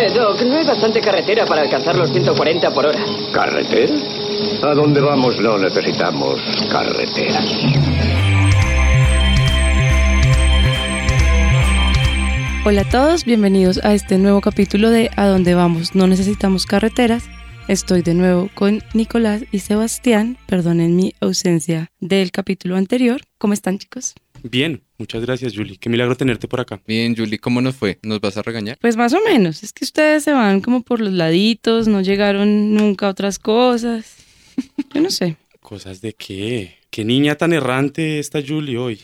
Eh, Doc, no hay bastante carretera para alcanzar los 140 por hora. ¿Carretera? A dónde vamos no necesitamos carreteras. Hola a todos, bienvenidos a este nuevo capítulo de A dónde vamos, no necesitamos carreteras. Estoy de nuevo con Nicolás y Sebastián, perdonen mi ausencia del capítulo anterior. ¿Cómo están chicos? Bien, muchas gracias Julie. Qué milagro tenerte por acá. Bien, Julie, ¿cómo nos fue? ¿Nos vas a regañar? Pues más o menos, es que ustedes se van como por los laditos, no llegaron nunca a otras cosas. Yo no sé. ¿Cosas de qué? ¿Qué niña tan errante está Julie hoy?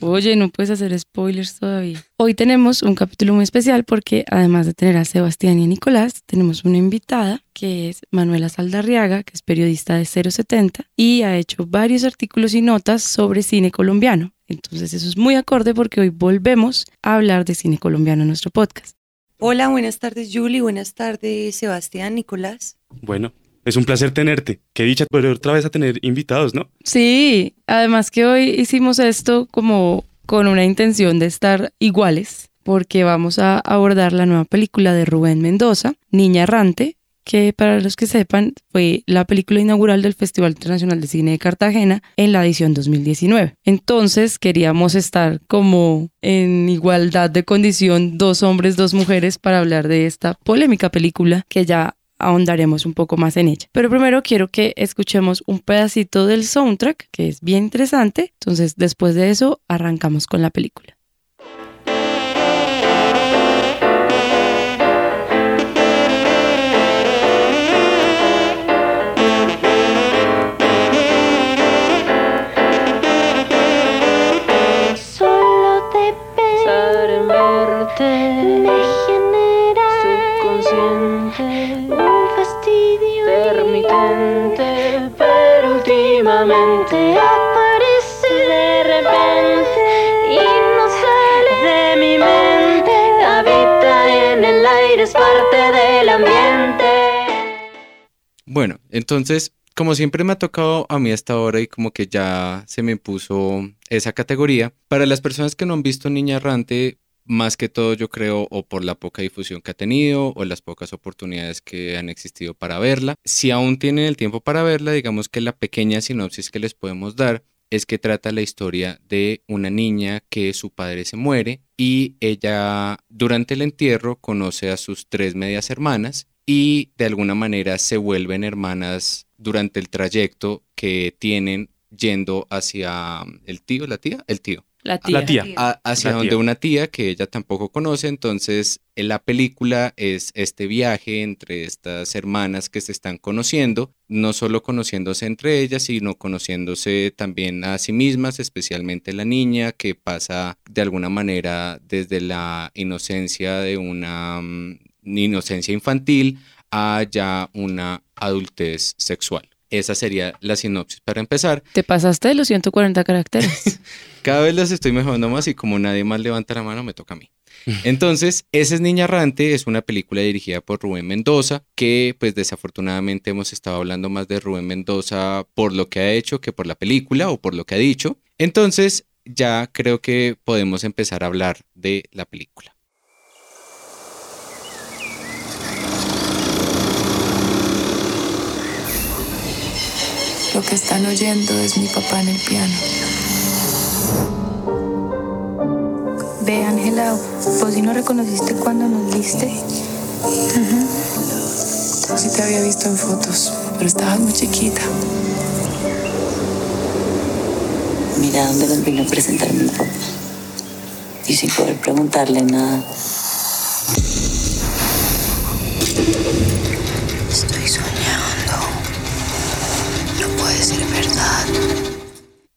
Oye, no puedes hacer spoilers todavía. Hoy tenemos un capítulo muy especial porque además de tener a Sebastián y a Nicolás, tenemos una invitada que es Manuela Saldarriaga, que es periodista de 070 y ha hecho varios artículos y notas sobre cine colombiano. Entonces eso es muy acorde porque hoy volvemos a hablar de cine colombiano en nuestro podcast. Hola, buenas tardes Julie, buenas tardes Sebastián, Nicolás. Bueno, es un placer tenerte. Qué dicha volver otra vez a tener invitados, ¿no? Sí, además que hoy hicimos esto como con una intención de estar iguales, porque vamos a abordar la nueva película de Rubén Mendoza, Niña Errante, que para los que sepan fue la película inaugural del Festival Internacional de Cine de Cartagena en la edición 2019. Entonces queríamos estar como en igualdad de condición dos hombres, dos mujeres para hablar de esta polémica película que ya ahondaremos un poco más en ella. Pero primero quiero que escuchemos un pedacito del soundtrack, que es bien interesante. Entonces, después de eso, arrancamos con la película. Bueno, entonces, como siempre me ha tocado a mí hasta ahora y como que ya se me puso esa categoría, para las personas que no han visto Niña Errante, más que todo yo creo o por la poca difusión que ha tenido o las pocas oportunidades que han existido para verla, si aún tienen el tiempo para verla, digamos que la pequeña sinopsis que les podemos dar es que trata la historia de una niña que su padre se muere y ella durante el entierro conoce a sus tres medias hermanas y de alguna manera se vuelven hermanas durante el trayecto que tienen yendo hacia el tío, la tía, el tío. La tía. La tía. a- hacia La donde tía. una tía que ella tampoco conoce, entonces en la película es este viaje entre estas hermanas que se están conociendo, no solo conociéndose entre ellas, sino conociéndose también a sí mismas, especialmente la niña que pasa de alguna manera desde la inocencia de una mm, inocencia infantil a ya una adultez sexual. Esa sería la sinopsis para empezar. Te pasaste de los 140 caracteres. Cada vez las estoy mejorando más y como nadie más levanta la mano, me toca a mí. Entonces, esa es Niña Errante, es una película dirigida por Rubén Mendoza, que pues desafortunadamente hemos estado hablando más de Rubén Mendoza por lo que ha hecho que por la película o por lo que ha dicho. Entonces, ya creo que podemos empezar a hablar de la película. Lo que están oyendo es mi papá en el piano. Ve, Ángela, vos sí no reconociste cuando nos viste. Sí te había visto en fotos, pero estabas muy chiquita. Mira dónde nos vino a presentar mi papá. Y sin poder preguntarle nada. Estoy soñando. Puede ser verdad.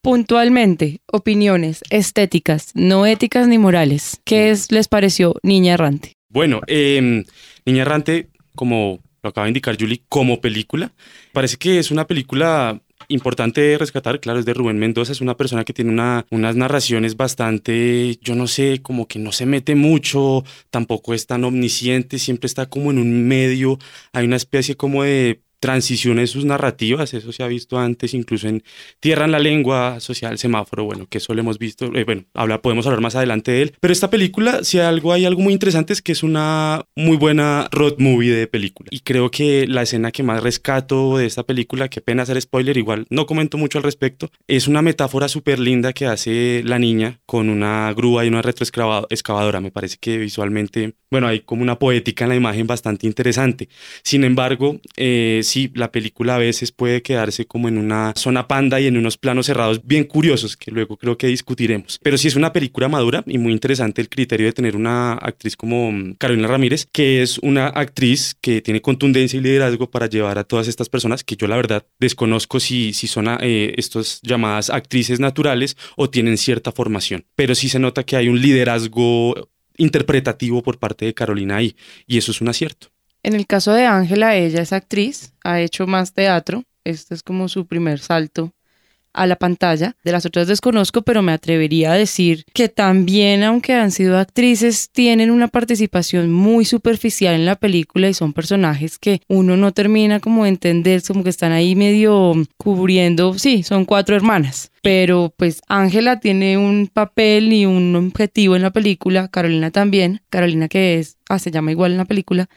Puntualmente, opiniones estéticas, no éticas ni morales. ¿Qué es, les pareció Niña Errante? Bueno, eh, Niña Errante, como lo acaba de indicar Julie, como película, parece que es una película importante de rescatar, claro, es de Rubén Mendoza, es una persona que tiene una, unas narraciones bastante, yo no sé, como que no se mete mucho, tampoco es tan omnisciente, siempre está como en un medio, hay una especie como de transiciones sus narrativas, eso se ha visto antes, incluso en Tierra en la Lengua, Social Semáforo, bueno, que eso lo hemos visto, eh, bueno, habla, podemos hablar más adelante de él, pero esta película, si algo hay algo muy interesante es que es una muy buena road movie de película, y creo que la escena que más rescato de esta película, que pena hacer spoiler, igual no comento mucho al respecto, es una metáfora súper linda que hace la niña con una grúa y una retroexcavadora, me parece que visualmente, bueno, hay como una poética en la imagen bastante interesante, sin embargo, eh, sí, la película a veces puede quedarse como en una zona panda y en unos planos cerrados bien curiosos que luego creo que discutiremos. Pero sí es una película madura y muy interesante el criterio de tener una actriz como mm, Carolina Ramírez, que es una actriz que tiene contundencia y liderazgo para llevar a todas estas personas que yo la verdad desconozco si, si son eh, estas llamadas actrices naturales o tienen cierta formación. Pero sí se nota que hay un liderazgo interpretativo por parte de Carolina ahí y eso es un acierto. En el caso de Ángela, ella es actriz, ha hecho más teatro, este es como su primer salto a la pantalla. De las otras desconozco, pero me atrevería a decir que también, aunque han sido actrices, tienen una participación muy superficial en la película y son personajes que uno no termina como de entender, como que están ahí medio cubriendo, sí, son cuatro hermanas. Pero pues Ángela tiene un papel y un objetivo en la película, Carolina también, Carolina que es, ah, se llama igual en la película,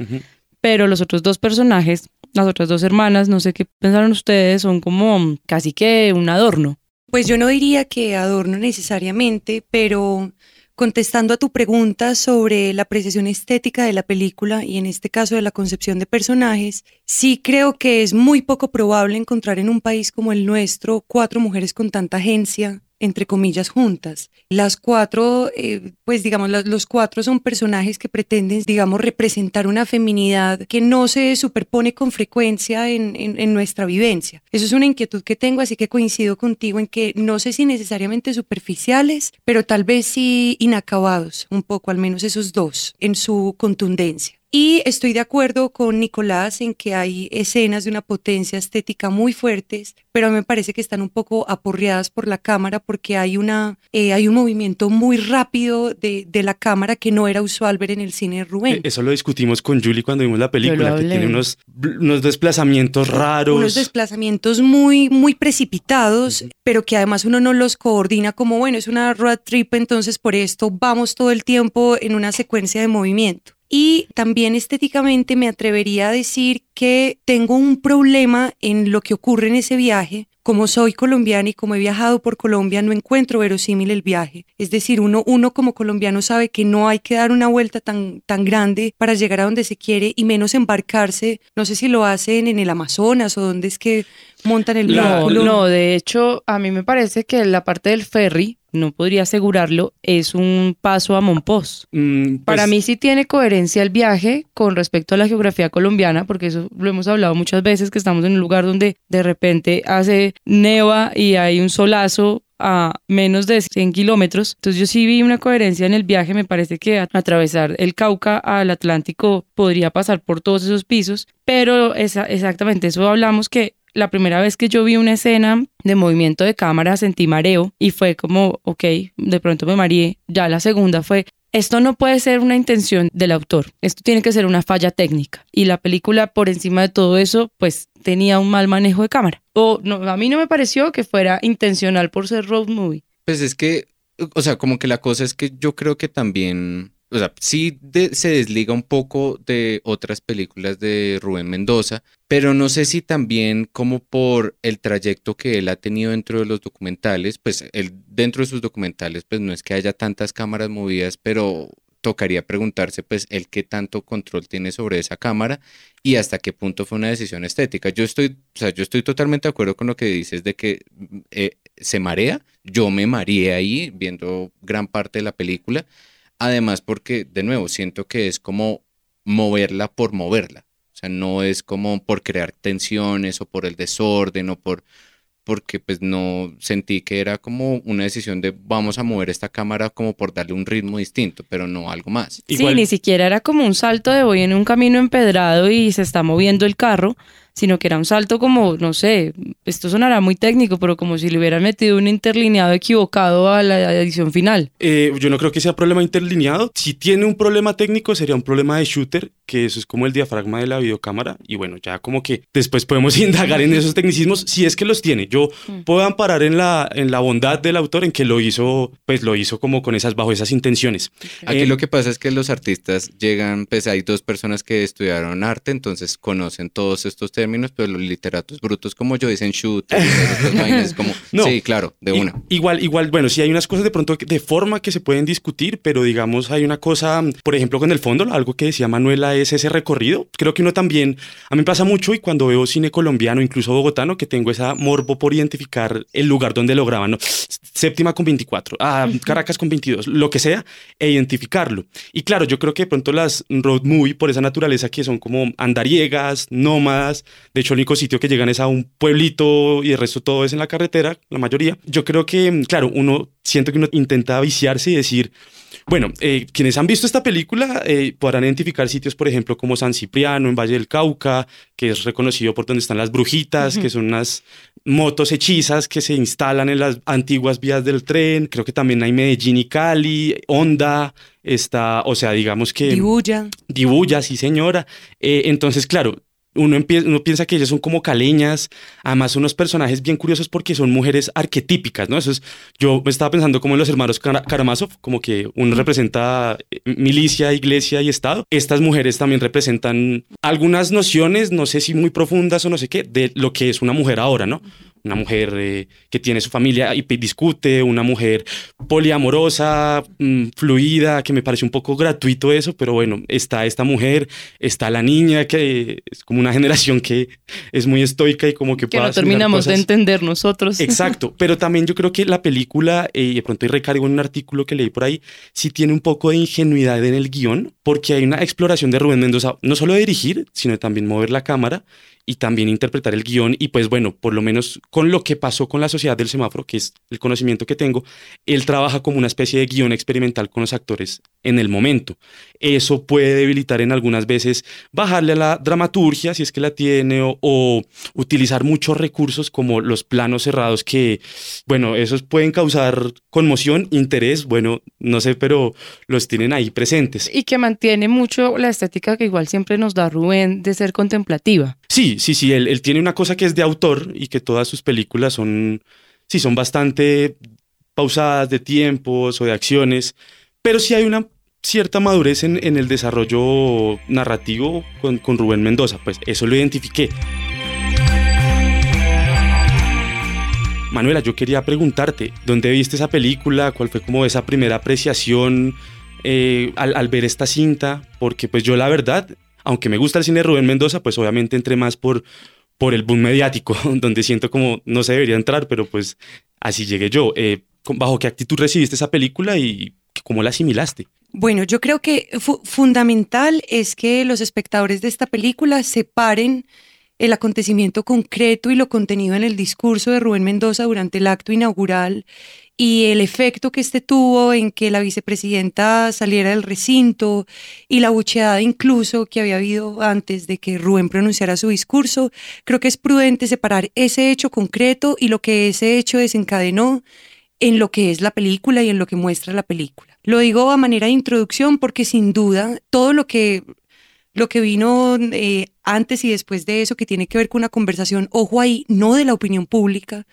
pero los otros dos personajes, las otras dos hermanas, no sé qué pensaron ustedes, son como casi que un adorno. Pues yo no diría que adorno necesariamente, pero contestando a tu pregunta sobre la apreciación estética de la película y en este caso de la concepción de personajes, sí creo que es muy poco probable encontrar en un país como el nuestro cuatro mujeres con tanta agencia, entre comillas, juntas. Las cuatro, eh, pues digamos, los cuatro son personajes que pretenden, digamos, representar una feminidad que no se superpone con frecuencia en, en, nuestra vivencia. Eso es una inquietud que tengo, así que coincido contigo en que no sé si necesariamente superficiales, pero tal vez sí inacabados, un poco, al menos esos dos, en su contundencia. Y estoy de acuerdo con Nicolás en que hay escenas de una potencia estética muy fuertes, pero a mí me parece que están un poco aporreadas por la cámara porque hay, una, eh, hay un movimiento muy rápido de, de, la cámara que no era usual ver en el cine de Rubén. Eh, eso lo discutimos con Julie cuando vimos la película, que tiene unos, unos desplazamientos raros. Unos desplazamientos muy, muy precipitados, pero que además uno no los coordina como, bueno, es una road trip, entonces por esto vamos todo el tiempo en una secuencia de movimiento. Y también estéticamente me atrevería a decir que tengo un problema en lo que ocurre en ese viaje. Como soy colombiana y como he viajado por Colombia, no encuentro verosímil el viaje. Es decir, uno, uno como colombiano sabe que no hay que dar una vuelta tan, tan grande para llegar a donde se quiere y menos embarcarse. No sé si lo hacen en el Amazonas o dónde es que montan el no, No, de hecho, a mí me parece que la parte del ferry, no podría asegurarlo, es un paso a Monpós. Mm, pues Para mí sí tiene coherencia el viaje con respecto a la geografía colombiana, porque eso lo hemos hablado muchas veces, que estamos en un lugar donde de repente hace neva y hay un solazo a menos de 100 kilómetros. Entonces yo sí vi una coherencia en el viaje, me parece que atravesar el Cauca al Atlántico podría pasar por todos esos pisos, pero esa, exactamente eso hablamos que la primera vez que yo vi una escena de movimiento de cámara sentí mareo y fue como, ok, de pronto me mareé. Ya la segunda fue, esto no puede ser una intención del autor, esto tiene que ser una falla técnica. Y la película, por encima de todo eso, pues tenía un mal manejo de cámara. O no, a mí no me pareció que fuera intencional por ser road movie. Pues es que, o sea, como que la cosa es que yo creo que también o sea, sí se desliga un poco de otras películas de Rubén Mendoza, pero no sé si también como por el trayecto que él ha tenido dentro de los documentales, pues él dentro de sus documentales, pues no es que haya tantas cámaras movidas, pero tocaría preguntarse pues el qué tanto control tiene sobre esa cámara y hasta qué punto fue una decisión estética. Yo estoy, o sea, yo estoy totalmente de acuerdo con lo que dices de que eh, se marea, yo me mareé ahí viendo gran parte de la película Además, porque, de nuevo, siento que es como moverla por moverla. O sea, no es como por crear tensiones o por el desorden o por porque pues no sentí que era como una decisión de vamos a mover esta cámara como por darle un ritmo distinto, pero no algo más. Sí, ni siquiera era como un salto de voy en un camino empedrado y se está moviendo el carro, sino que era un salto como, no sé, esto sonará muy técnico, pero como si le hubieran metido un interlineado equivocado a la edición final. Eh, yo no creo que sea problema interlineado. Si tiene un problema técnico, sería un problema de shooter, que eso es como el diafragma de la videocámara. Y bueno, ya como que después podemos indagar en esos tecnicismos, si es que los tiene. Yo Mm. puedo amparar en la, en la bondad del autor en que lo hizo, pues lo hizo como con esas, bajo esas intenciones. Aquí Eh, lo que pasa es que los artistas llegan, pues hay dos personas que estudiaron arte, entonces conocen todos estos términos, pero los literatos brutos como yo dicen shoot, estas vainas, como, No. sí, claro, de una. Igual, igual, bueno, sí hay unas cosas de pronto de forma que se pueden discutir, pero digamos hay una cosa, por ejemplo, con el fondo, algo que decía Manuela es ese recorrido. Creo que uno también, a mí me pasa mucho y cuando veo cine colombiano, incluso bogotano, que tengo esa morbo por identificar el lugar donde lo graban, ¿no? Séptima con 24, ah, Caracas con 22, lo que sea, e identificarlo. Y claro, yo creo que de pronto las road movie, por esa naturaleza que son como andariegas, nómadas, de hecho el único sitio que llegan es a un pueblito y el resto todo es en la carretera, la mayoría. Yo creo que, claro, uno siento que uno intenta viciarse y decir, bueno, eh, quienes han visto esta película eh, podrán identificar sitios, por ejemplo, como San Cipriano, en Valle del Cauca, que es reconocido por donde están las brujitas, que son unas motos hechizas que se instalan en las antiguas vías del tren. Creo que también hay Medellín y Cali, Honda, está, o sea, digamos que... Dibuya. Dibuya, sí señora. Eh, entonces, claro, uno, piensa que ellas son como caleñas, además unos personajes bien curiosos porque son mujeres arquetípicas, ¿no? Eso es, yo estaba pensando como en los hermanos Kara- Karamazov, como que uno representa eh, milicia, iglesia y Estado. Estas mujeres también representan algunas nociones, no sé si muy profundas o no sé qué, de lo que es una mujer ahora, ¿no? Una mujer eh, que tiene su familia y discute, una mujer poliamorosa, mm, fluida, que me parece un poco gratuito eso, pero bueno, está esta mujer, está la niña, que es como una generación que es muy estoica y como que, Que no terminamos de entender nosotros. Exacto, pero también yo creo que la película, eh, y de pronto recargo en un artículo que leí por ahí, sí tiene un poco de ingenuidad en el guion, porque hay una exploración de Rubén Mendoza, no solo de dirigir, sino de también mover la cámara y también interpretar el guion. Y pues bueno, por lo menos con lo que pasó con la sociedad del semáforo, que es el conocimiento que tengo, él trabaja como una especie de guion experimental con los actores en el momento. Eso puede debilitar en algunas veces, bajarle a la dramaturgia si es que la tiene, o, o utilizar muchos recursos como los planos cerrados que, bueno, esos pueden causar conmoción, interés, bueno, no sé, pero los tienen ahí presentes. Y que mantiene mucho la estética que igual siempre nos da Rubén de ser contemplativa. Sí, sí, sí, él, él tiene una cosa que es de autor y que todas sus películas son, sí, son bastante pausadas de tiempos o de acciones, pero sí hay una cierta madurez en, el desarrollo narrativo con, Rubén Mendoza, pues eso lo identifiqué. Manuela, yo quería preguntarte, ¿dónde viste esa película? ¿Cuál fue como esa primera apreciación eh, al, ver esta cinta? Porque pues yo la verdad, aunque me gusta el cine de Rubén Mendoza, pues obviamente entré más por, por el boom mediático, donde siento como no se debería entrar, pero pues así llegué yo. Eh, ¿con- ¿Bajo qué actitud recibiste esa película y cómo la asimilaste? Bueno, yo creo que fu- fundamental es que los espectadores de esta película separen el acontecimiento concreto y lo contenido en el discurso de Rubén Mendoza durante el acto inaugural y el efecto que este tuvo en que la vicepresidenta saliera del recinto y la bucheada incluso que había habido antes de que Rubén pronunciara su discurso. Creo que es prudente separar ese hecho concreto y lo que ese hecho desencadenó en lo que es la película y en lo que muestra la película. Lo digo a manera de introducción porque sin duda todo lo que, lo que vino eh, antes y después de eso, que tiene que ver con una conversación, ojo ahí, no de la opinión pública,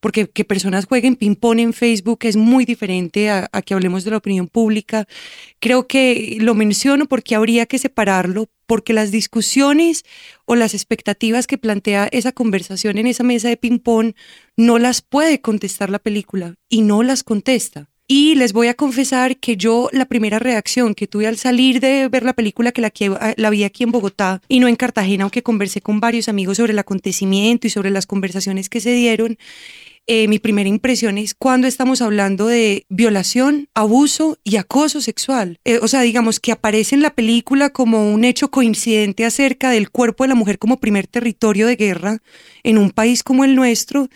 porque que personas jueguen ping-pong en Facebook es muy diferente a, a que hablemos de la opinión pública. Creo que lo menciono porque habría que separarlo, porque las discusiones o las expectativas que plantea esa conversación en esa mesa de ping-pong no las puede contestar la película y no las contesta. Y les voy a confesar que yo la primera reacción que tuve al salir de ver la película, que la, que- la vi aquí en Bogotá y no en Cartagena, aunque conversé con varios amigos sobre el acontecimiento y sobre las conversaciones que se dieron, eh, mi primera impresión es cuando estamos hablando de violación, abuso y acoso sexual. Eh, o sea, digamos que aparece en la película como un hecho coincidente acerca del cuerpo de la mujer como primer territorio de guerra en un país como el nuestro,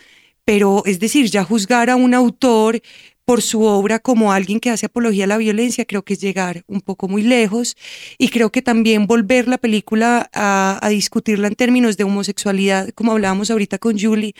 pero es decir, ya juzgar a un autor por su obra como alguien que hace apología a la violencia, creo que es llegar un poco muy lejos. Y creo que también volver la película a, discutirla en términos de homosexualidad, como hablábamos ahorita con Julie,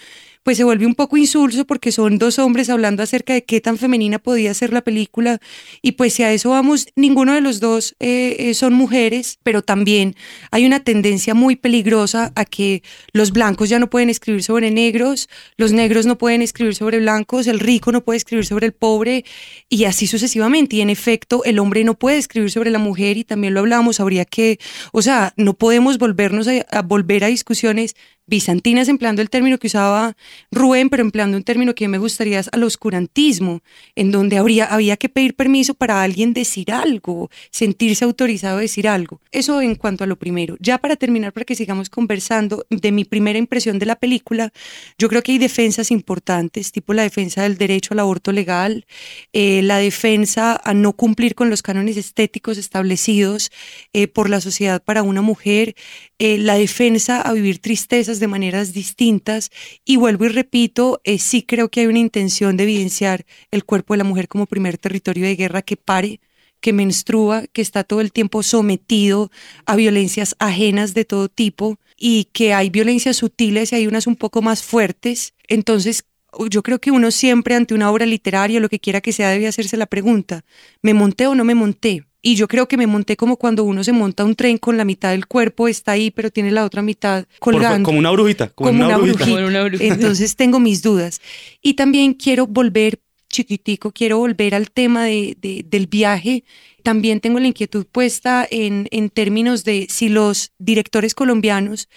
pues se vuelve un poco insulso porque son dos hombres hablando acerca de qué tan femenina podía ser la película. Y pues si a eso vamos, ninguno de los dos eh, eh, son mujeres, pero también hay una tendencia muy peligrosa a que los blancos ya no pueden escribir sobre negros, los negros no pueden escribir sobre blancos, el rico no puede escribir sobre el pobre y así sucesivamente. Y en efecto el hombre no puede escribir sobre la mujer y también lo hablamos, habría que, o sea, no podemos volvernos a, a volver a discusiones bizantinas, empleando el término que usaba Rubén, pero empleando un término que me gustaría es al oscurantismo, en donde habría, había que pedir permiso para alguien decir algo, sentirse autorizado a decir algo. Eso en cuanto a lo primero. Ya para terminar, para que sigamos conversando, de mi primera impresión de la película, yo creo que hay defensas importantes, tipo la defensa del derecho al aborto legal, eh, la defensa a no cumplir con los cánones estéticos establecidos eh, por la sociedad para una mujer, eh, la defensa a vivir tristezas de maneras distintas y vuelvo y repito, eh, sí creo que hay una intención de evidenciar el cuerpo de la mujer como primer territorio de guerra que pare, que menstrua, que está todo el tiempo sometido a violencias ajenas de todo tipo y que hay violencias sutiles y hay unas un poco más fuertes. Entonces, yo creo que uno siempre ante una obra literaria, lo que quiera que sea, debe hacerse la pregunta, ¿me monté o no me monté? Y yo creo que me monté como cuando uno se monta un tren con la mitad del cuerpo, está ahí, pero tiene la otra mitad colgando. como una brujita. Como, Como una, una brujita. brujita. Como una bruja. Entonces tengo mis dudas. Y también quiero volver, chiquitico, quiero volver al tema de, de- del viaje. También tengo la inquietud puesta en, en términos de si los directores colombianos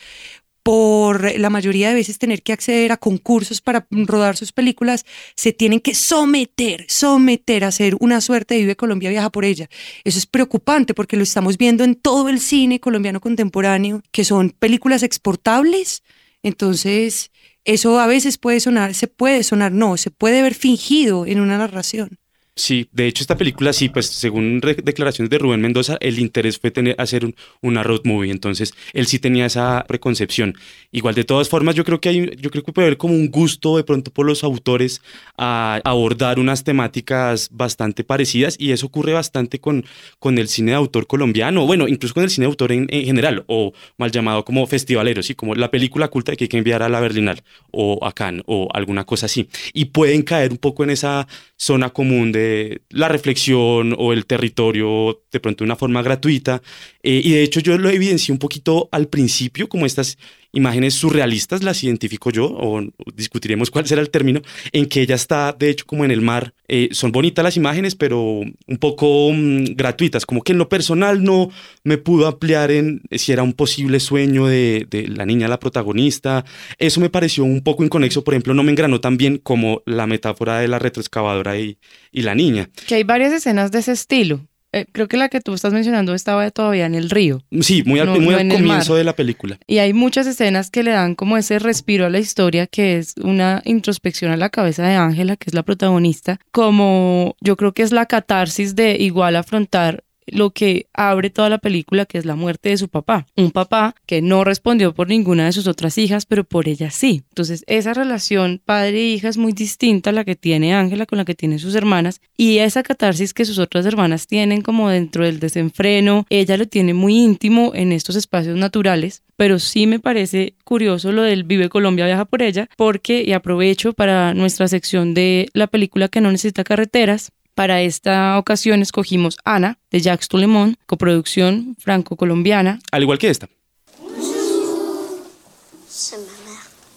por la mayoría de veces tener que acceder a concursos para rodar sus películas, se tienen que someter, someter a hacer una suerte de Vive Colombia viaja por ella. Eso es preocupante porque lo estamos viendo en todo el cine colombiano contemporáneo, que son películas exportables. Entonces, eso a veces puede sonar, se puede sonar, no, se puede ver fingido en una narración. Sí, de hecho esta película sí, pues según declaraciones de Rubén Mendoza, el interés fue tener, hacer un- una road movie, entonces él sí tenía esa preconcepción. Igual de todas formas, yo creo que hay, yo creo que puede haber como un gusto de pronto por los autores a abordar unas temáticas bastante parecidas y eso ocurre bastante con, con el cine de autor colombiano, bueno, incluso con el cine de autor en, en general, o mal llamado como festivalero, sí, como la película culta que hay que enviar a la Berlinal o a Cannes o alguna cosa así. Y pueden caer un poco en esa zona común de la reflexión o el territorio de pronto de una forma gratuita. Eh, y de hecho yo lo evidencié un poquito al principio, como estas imágenes surrealistas, las identifico yo, o discutiremos cuál será el término, en que ella está de hecho como en el mar. Eh, son bonitas las imágenes, pero un poco mm, gratuitas, como que en lo personal no me pudo ampliar en si era un posible sueño de, de la niña, la protagonista. Eso me pareció un poco inconexo, por ejemplo, no me engranó tan bien como la metáfora de la retroexcavadora y, y la niña. Que hay varias escenas de ese estilo. Eh, creo que la que tú estás mencionando estaba todavía en el río. Sí, muy al, No, muy no al en el comienzo de la película. Y hay muchas escenas que le dan como ese respiro a la historia, que es una introspección a la cabeza de Ángela, que es la protagonista, como yo creo que es la catarsis de igual afrontar lo que abre toda la película, que es la muerte de su papá. Un papá que no respondió por ninguna de sus otras hijas, pero por ella sí. Entonces, esa relación padre-hija es muy distinta a la que tiene Ángela con la que tiene sus hermanas. Y esa catarsis que sus otras hermanas tienen como dentro del desenfreno, ella lo tiene muy íntimo en estos espacios naturales. Pero sí me parece curioso lo del Vive Colombia viaja por ella, porque, y aprovecho para nuestra sección de la película que no necesita carreteras, para esta ocasión escogimos Ana, de Jacques Toulemont, coproducción franco-colombiana. Al igual que esta.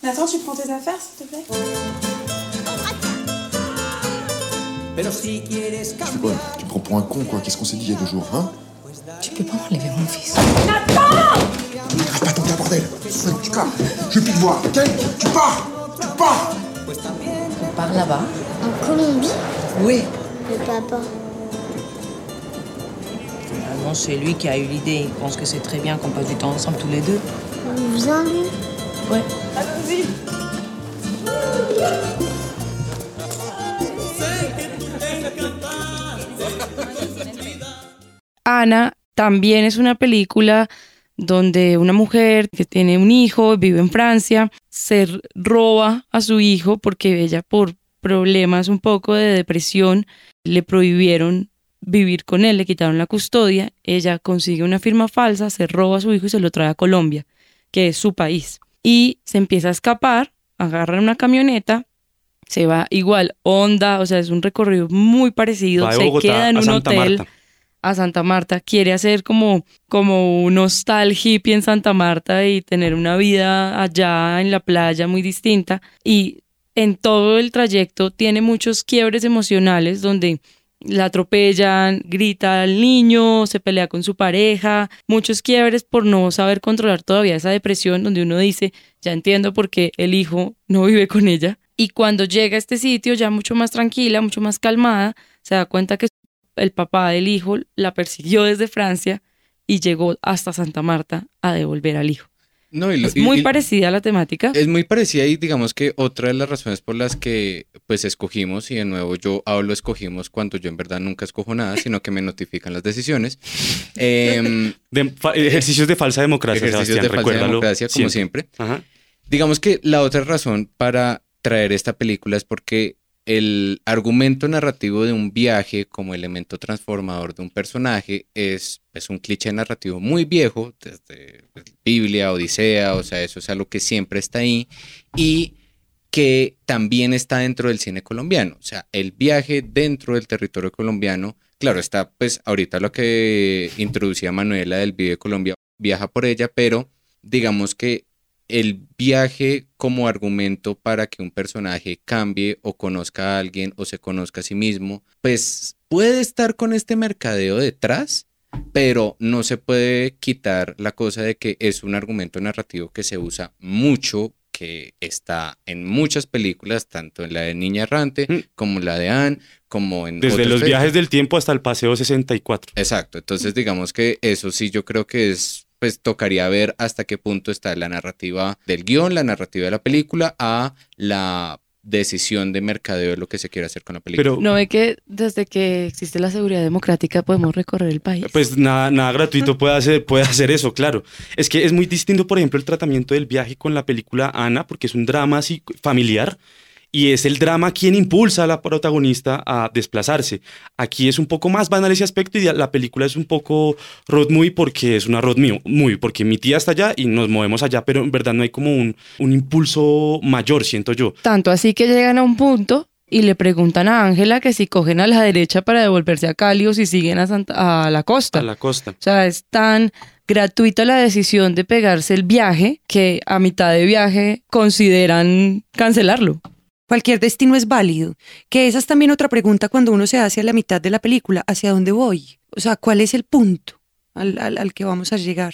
Nathan, tu prends tes affaires, s'il te plaît? C'est quoi Tu prends pour un con, quoi. Qu'est-ce qu'on s'est dit il y a deux jours, hein? Tu peux pas m'enlever mon fils. Ne grave pas ton cas, bordel. Tu pars Je veux plus te voir, ok Tu pars. Tu pars. On part là-bas. En Colombie? Oui. Le papa. Finalement, c'est lui qui a eu l'idée. Il pense que c'est très bien qu'on passe du temps ensemble tous les deux. Vous en lui Ouais. Ana también es una película donde una mujer que tiene un hijo, vive en Francia, se roba a su hijo porque ella por problemas un poco de depresión, le prohibieron vivir con él, le quitaron la custodia, ella consigue una firma falsa, se roba a su hijo y se lo trae a Colombia, que es su país. Y se empieza a escapar, agarra una camioneta, se va igual, onda, o sea, es un recorrido muy parecido, Va de se queda en un hotel Marta. a Santa Marta, quiere hacer como, como un hostal hippie en Santa Marta y tener una vida allá en la playa muy distinta. Y en todo el trayecto tiene muchos quiebres emocionales donde la atropellan, grita al niño, se pelea con su pareja, muchos quiebres por no saber controlar todavía esa depresión donde uno dice, ya entiendo por qué el hijo no vive con ella. Y cuando llega a este sitio ya mucho más tranquila, mucho más calmada, se da cuenta que el papá del hijo la persiguió desde Francia y llegó hasta Santa Marta a devolver al hijo. No, y lo- Es y- muy y- parecida a la temática. Es muy parecida y digamos que otra de las razones por las que pues escogimos, y de nuevo yo hablo escogimos cuando yo en verdad nunca escojo nada, sino que me notifican las decisiones. Em, De- ejercicios de falsa democracia, ejercicios Sebastián, de falsa democracia, como siempre. Ajá. Digamos que la otra razón para traer esta película es porque el argumento narrativo de un viaje como elemento transformador de un personaje es, un cliché narrativo muy viejo, desde pues, Biblia, Odisea, o sea, eso es algo que siempre está ahí y que también está dentro del cine colombiano. O sea, el viaje dentro del territorio colombiano, claro, está pues ahorita lo que introducía Manuela del Vive Colombia, viaja por ella, pero digamos que el viaje como argumento para que un personaje cambie o conozca a alguien o se conozca a sí mismo, pues puede estar con este mercadeo detrás, pero no se puede quitar la cosa de que es un argumento narrativo que se usa mucho, que está en muchas películas, tanto en la de Niña Errante como en la de Anne, como en Desde los viajes del tiempo hasta el paseo 64. Exacto, entonces digamos que eso sí yo creo que es, pues tocaría ver hasta qué punto está la narrativa del guion, la narrativa de la película, a la decisión de mercadeo de lo que se quiere hacer con la película. ¿No ve que desde que existe la seguridad democrática podemos recorrer el país? Pues nada, nada gratuito puede hacer, puede hacer eso, claro. Es que es muy distinto, por ejemplo, el tratamiento del viaje con la película Ana, porque es un drama así familiar y es el drama quien impulsa a la protagonista a desplazarse. Aquí es un poco más banal ese aspecto y la película es un poco road movie porque es una road movie, porque mi tía está allá y nos movemos allá, pero en verdad no hay como un, un impulso mayor, siento yo. Tanto así que llegan a un punto y le preguntan a Ángela que si cogen a la derecha para devolverse a Cali o si siguen a, Santa- a la costa. A la costa. O sea, es tan gratuita la decisión de pegarse el viaje que a mitad de viaje consideran cancelarlo. Cualquier destino es válido. Que esa es también otra pregunta cuando uno se hace a la mitad de la película. ¿Hacia dónde voy? O sea, ¿cuál es el punto al, al- al que vamos a llegar?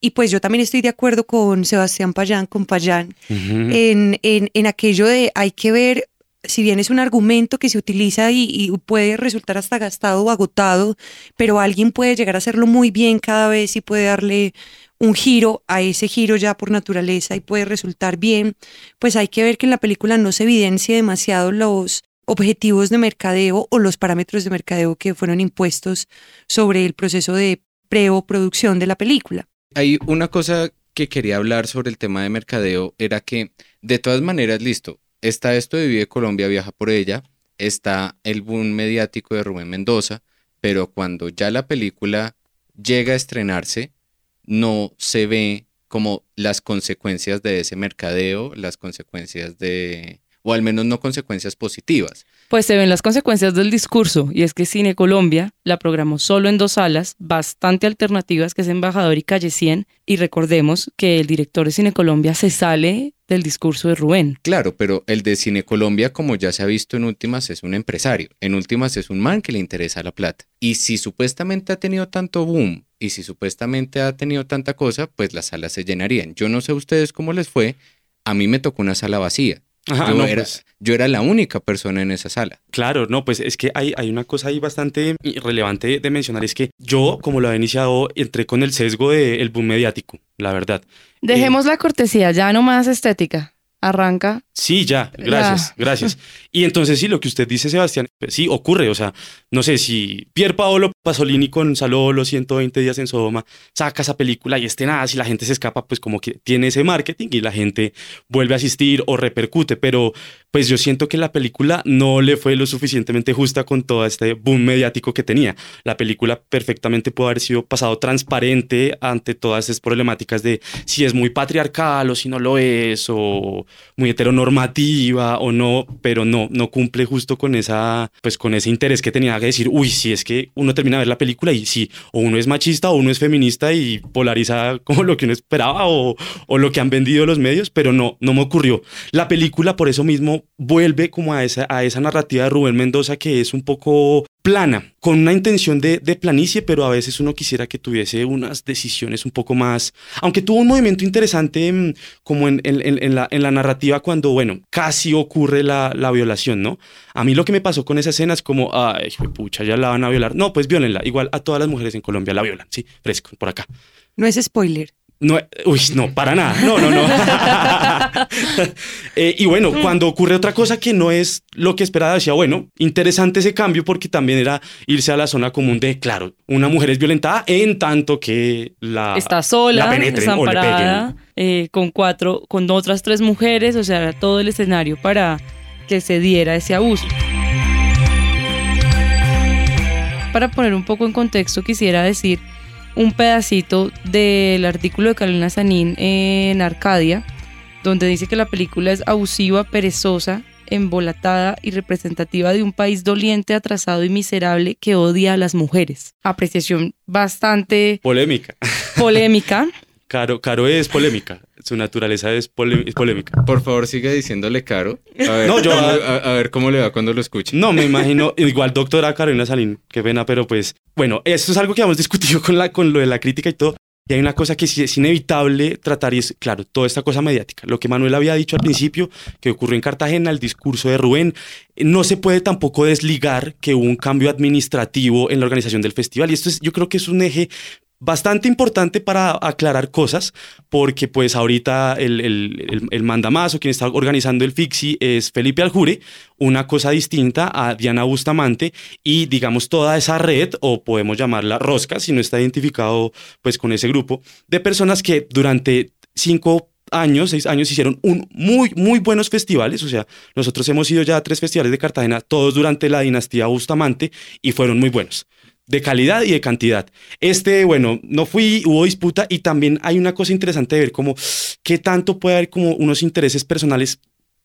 Y pues yo también estoy de acuerdo con Sebastián Payán, con Payán, en, en, en aquello de hay que ver, si bien es un argumento que se utiliza y, y puede resultar hasta gastado o agotado, pero alguien puede llegar a hacerlo muy bien cada vez y puede darle un giro a ese giro ya por naturaleza y puede resultar bien, pues hay que ver que en la película no se evidencia demasiado los objetivos de mercadeo o los parámetros de mercadeo que fueron impuestos sobre el proceso de pre o producción de la película. Hay una cosa que quería hablar sobre el tema de mercadeo, era que de todas maneras, listo, está esto de Vive Colombia, viaja por ella, está el boom mediático de Rubén Mendoza, pero cuando ya la película llega a estrenarse, no se ve como las consecuencias de ese mercadeo, las consecuencias de, o al menos no consecuencias positivas. Pues se ven las consecuencias del discurso, y es que Cine Colombia la programó solo en dos salas, bastante alternativas, que es Embajador y Calle 100, y recordemos que el director de Cine Colombia se sale del discurso de Rubén. Claro, pero el de Cine Colombia, como ya se ha visto en últimas, es un empresario. En últimas es un man que le interesa la plata. Y si supuestamente ha tenido tanto boom y si supuestamente ha tenido tanta cosa, pues las salas se llenarían. Yo no sé ustedes cómo les fue. A mí me tocó una sala vacía. Ajá, yo, no, era, pues. yo era la única persona en esa sala. Claro, no, pues es que hay, hay una cosa ahí bastante relevante de mencionar, es que yo, como lo había iniciado, entré con el sesgo del boom mediático, la verdad. Dejemos la cortesía, ya no más estética. Arranca Sí, ya, gracias, gracias. Y entonces sí, lo que usted dice, Sebastián, pues sí, ocurre, o sea, no sé si Pier Paolo Pasolini con Salolo, 120 días en Sodoma, saca esa película y este nada, si la gente se escapa, pues como que tiene ese marketing y la gente vuelve a asistir o repercute, pero pues yo siento que la película no le fue lo suficientemente justa con todo este boom mediático que tenía. La película perfectamente pudo haber sido pasado transparente ante todas esas problemáticas de si es muy patriarcal o si no lo es, o muy heteronormativa o no, pero no, no cumple justo con esa, pues con ese interés que tenía de decir, uy, si es que uno termina de ver la película y si o uno es machista o uno es feminista y polariza como lo que uno esperaba o, o lo que han vendido los medios, pero no, no me ocurrió. La película por eso mismo vuelve como a esa, a esa narrativa de Rubén Mendoza que es un poco plana, con una intención de, de, planicie, pero a veces uno quisiera que tuviese unas decisiones un poco más, aunque tuvo un movimiento interesante mm, como en, en, la, en la, narrativa cuando, bueno, casi ocurre la, la, violación, ¿no? A mí lo que me pasó con esa escena es como, ay, pucha, ya la van a violar. No, pues violenla, igual a todas las mujeres en Colombia la violan, sí, fresco, por acá. No es spoiler. No, uy, no, para nada. No, no, no. eh, y bueno, cuando ocurre otra cosa que no es lo que esperaba, decía, bueno, interesante ese cambio porque también era irse a la zona común de, claro, una mujer es violentada en tanto que la está sola, la penetren eh, con cuatro, con otras tres mujeres, o sea, todo el escenario para que se diera ese abuso. Para poner un poco en contexto, quisiera decir un pedacito del artículo de Carolina Sanín en Arcadia, donde dice que la película es abusiva, perezosa, embolatada y representativa de un país doliente, atrasado y miserable que odia a las mujeres. Apreciación bastante polémica. Polémica. Caro, Caro es polémica. Su naturaleza es, polé es, polémica. Por favor, siga diciéndole Caro. A ver, no, yo, a, ver cómo le va cuando lo escuche. No, me imagino, igual doctora Carolina Salín, qué pena, pero pues, bueno, esto es algo que hemos discutido con, la, con lo de la crítica y todo. Y hay una cosa que sí es inevitable tratar y es, claro, toda esta cosa mediática. Lo que Manuel había dicho al principio, que ocurrió en Cartagena, el discurso de Rubén, no se puede tampoco desligar que hubo un cambio administrativo en la organización del festival. Y esto es, yo creo que es un eje bastante importante para aclarar cosas, porque pues ahorita el, el, el, el mandamazo, quien está organizando el Fixi, es Felipe Aljure, una cosa distinta a Diana Bustamante y digamos toda esa red, o podemos llamarla rosca, si no está identificado pues con ese grupo, de personas que durante cinco años, seis años, hicieron un muy, muy buenos festivales. O sea, nosotros hemos ido ya a tres festivales de Cartagena, todos durante la dinastía Bustamante, y fueron muy buenos de calidad y de cantidad. Este, bueno, no fui, hubo disputa y también hay una cosa interesante de ver como qué tanto puede haber como unos intereses personales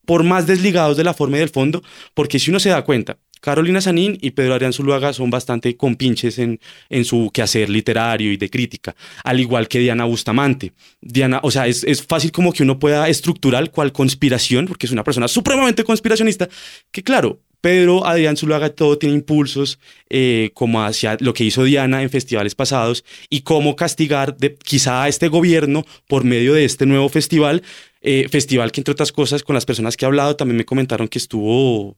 por más desligados de la forma y del fondo, porque si uno se da cuenta, Carolina Sanín y Pedro Adrián Zuluaga son bastante compinches en, en su quehacer literario y de crítica, al igual que Diana Bustamante. Diana, o sea, es, es fácil como que uno pueda estructurar cual conspiración, porque es una persona supremamente conspiracionista, que claro, Pedro Adrián Zuluaga todo tiene impulsos eh, como hacia lo que hizo Diana en festivales pasados y cómo castigar de, quizá a este gobierno por medio de este nuevo festival, eh, festival que entre otras cosas con las personas que he hablado también me comentaron que estuvo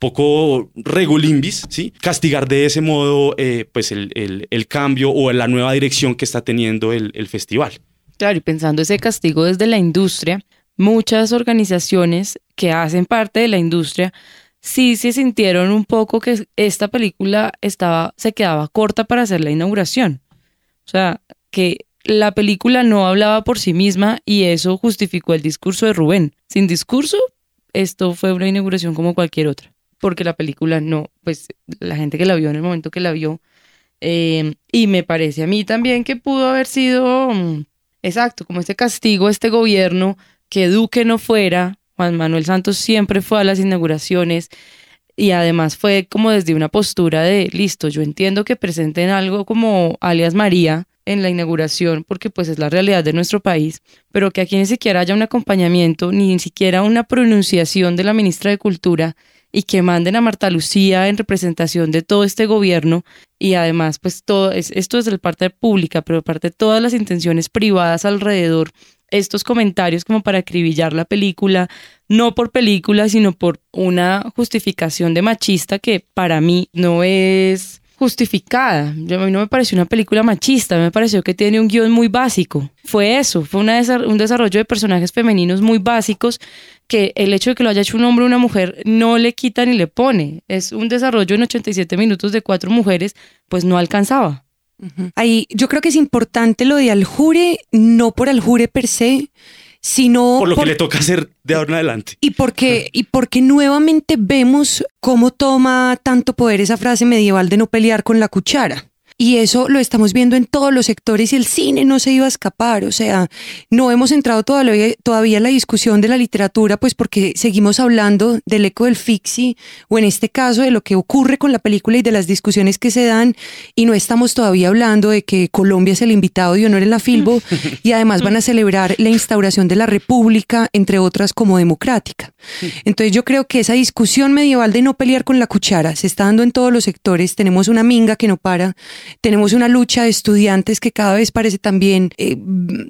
poco regulimbis, ¿sí? Castigar de ese modo eh, pues el, el, el, cambio o la nueva dirección que está teniendo el, el festival. Claro, y pensando ese castigo desde la industria, muchas organizaciones que hacen parte de la industria sí se sintieron un poco que esta película estaba, se quedaba corta para hacer la inauguración. O sea, que la película no hablaba por sí misma y eso justificó el discurso de Rubén. Sin discurso, esto fue una inauguración como cualquier otra, porque la película no, pues la gente que la vio en el momento que la vio, eh, y me parece a mí también que pudo haber sido, exacto, como este castigo este gobierno, que Duque no fuera, Juan Manuel Santos siempre fue a las inauguraciones y además fue como desde una postura de, listo, yo entiendo que presenten algo como alias María en la inauguración, porque pues es la realidad de nuestro país, pero que aquí ni siquiera haya un acompañamiento, ni siquiera una pronunciación de la ministra de Cultura y que manden a Marta Lucía en representación de todo este gobierno y además pues todo es, esto es de parte pública, pero de parte de todas las intenciones privadas alrededor estos comentarios como para acribillar la película, no por película, sino por una justificación de machista que para mí no es justificada. Yo, a mí no me pareció una película machista, me pareció que tiene un guion muy básico. Fue eso, fue un desarrollo de personajes femeninos muy básicos que el hecho de que lo haya hecho un hombre o una mujer no le quita ni le pone. Es un desarrollo en 87 minutos de cuatro mujeres, pues no alcanzaba. Ahí yo creo que es importante lo de Aljure, no por Aljure per se, sino Por lo por- que le toca hacer de ahora en adelante. y porque, y porque nuevamente vemos cómo toma tanto poder esa frase medieval de no pelear con la cuchara. Y eso lo estamos viendo en todos los sectores y el cine no se iba a escapar. O sea, no hemos entrado todavía, todavía en la discusión de la literatura, pues porque seguimos hablando del eco del fixi, o en este caso de lo que ocurre con la película y de las discusiones que se dan, y no estamos todavía hablando de que Colombia es el invitado de honor en la Filbo, y además van a celebrar la instauración de la República, entre otras como democrática. Entonces yo creo que esa discusión medieval de no pelear con la cuchara se está dando en todos los sectores. Tenemos una minga que no para, tenemos una lucha de estudiantes que cada vez parece también, eh,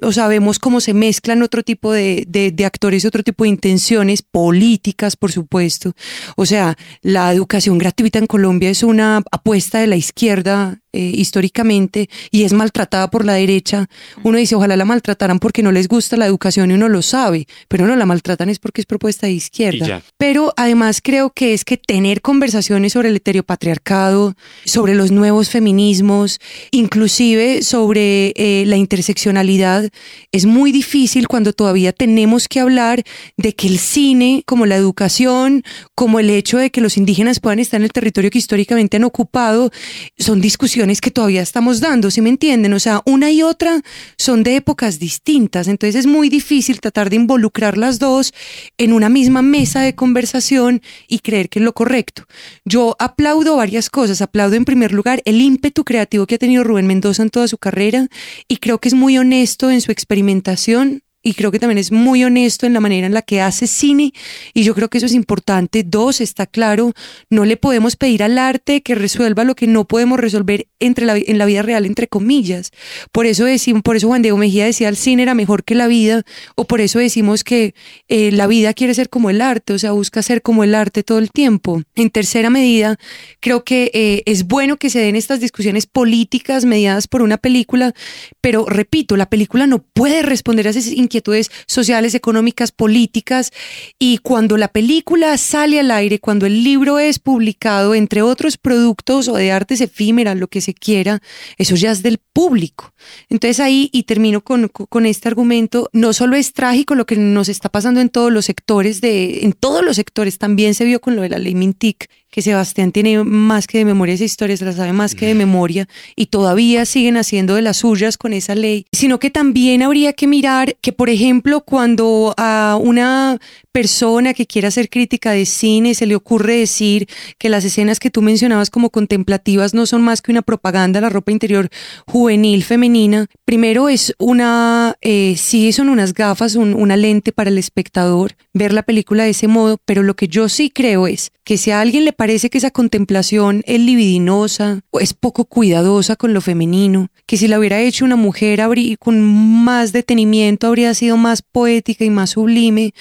o sea, vemos cómo se mezclan otro tipo de, de- de actores, otro tipo de intenciones políticas, por supuesto. O sea, la educación gratuita en Colombia es una apuesta de la izquierda eh, históricamente y es maltratada por la derecha. Uno dice, ojalá la maltrataran porque no les gusta la educación y uno lo sabe, pero no la maltratan es porque es propuesta de izquierda. Pero además creo que es que tener conversaciones sobre el heteropatriarcado, sobre los nuevos feminismos, inclusive sobre eh, la interseccionalidad, es muy difícil cuando todavía tenemos que hablar de que el cine, como la educación, como el hecho de que los indígenas puedan estar en el territorio que históricamente han ocupado, son discusiones que todavía estamos dando, ¿sí me entienden? O sea, una y otra son de épocas distintas, entonces es muy difícil tratar de involucrar las dos en una misma mesa de conversación y creer que es lo correcto. Yo aplaudo varias cosas, aplaudo en primer lugar el ímpetu creativo que ha tenido Rubén Mendoza en toda su carrera y creo que es muy honesto en su experimentación. Y creo que también es muy honesto en la manera en la que hace cine y yo creo que eso es importante. Dos, está claro, no le podemos pedir al arte que resuelva lo que no podemos resolver entre la, en la vida real, entre comillas. Por eso decimos, por eso Juan Diego Mejía decía el cine era mejor que la vida, o por eso decimos que eh, la vida quiere ser como el arte, o sea, busca ser como el arte todo el tiempo. En tercera medida, creo que eh, es bueno que se den estas discusiones políticas mediadas por una película, pero repito, la película no puede responder a esas inquietudes sociales, económicas, políticas, y cuando la película sale al aire, cuando el libro es publicado, entre otros productos o de artes efímeras, lo que se quiera, eso ya es del público. Entonces ahí, y termino con, con este argumento, no solo es trágico lo que nos está pasando en todos los sectores, de, en todos los sectores, también se vio con lo de la ley Mintic, que Sebastián tiene más que de memoria esa historia, se la sabe más que de memoria, y todavía siguen haciendo de las suyas con esa ley, sino que también habría que mirar que, por ejemplo, cuando a una persona que quiera hacer crítica de cine se le ocurre decir que las escenas que tú mencionabas como contemplativas no son más que una propaganda, la ropa interior juvenil femenina, primero es una, eh, sí son unas gafas, un- una lente para el espectador ver la película de ese modo, pero lo que yo sí creo es que si a alguien le parece que esa contemplación es libidinosa o es poco cuidadosa con lo femenino, que si la hubiera hecho una mujer con más detenimiento habría sido más poética y más sublime,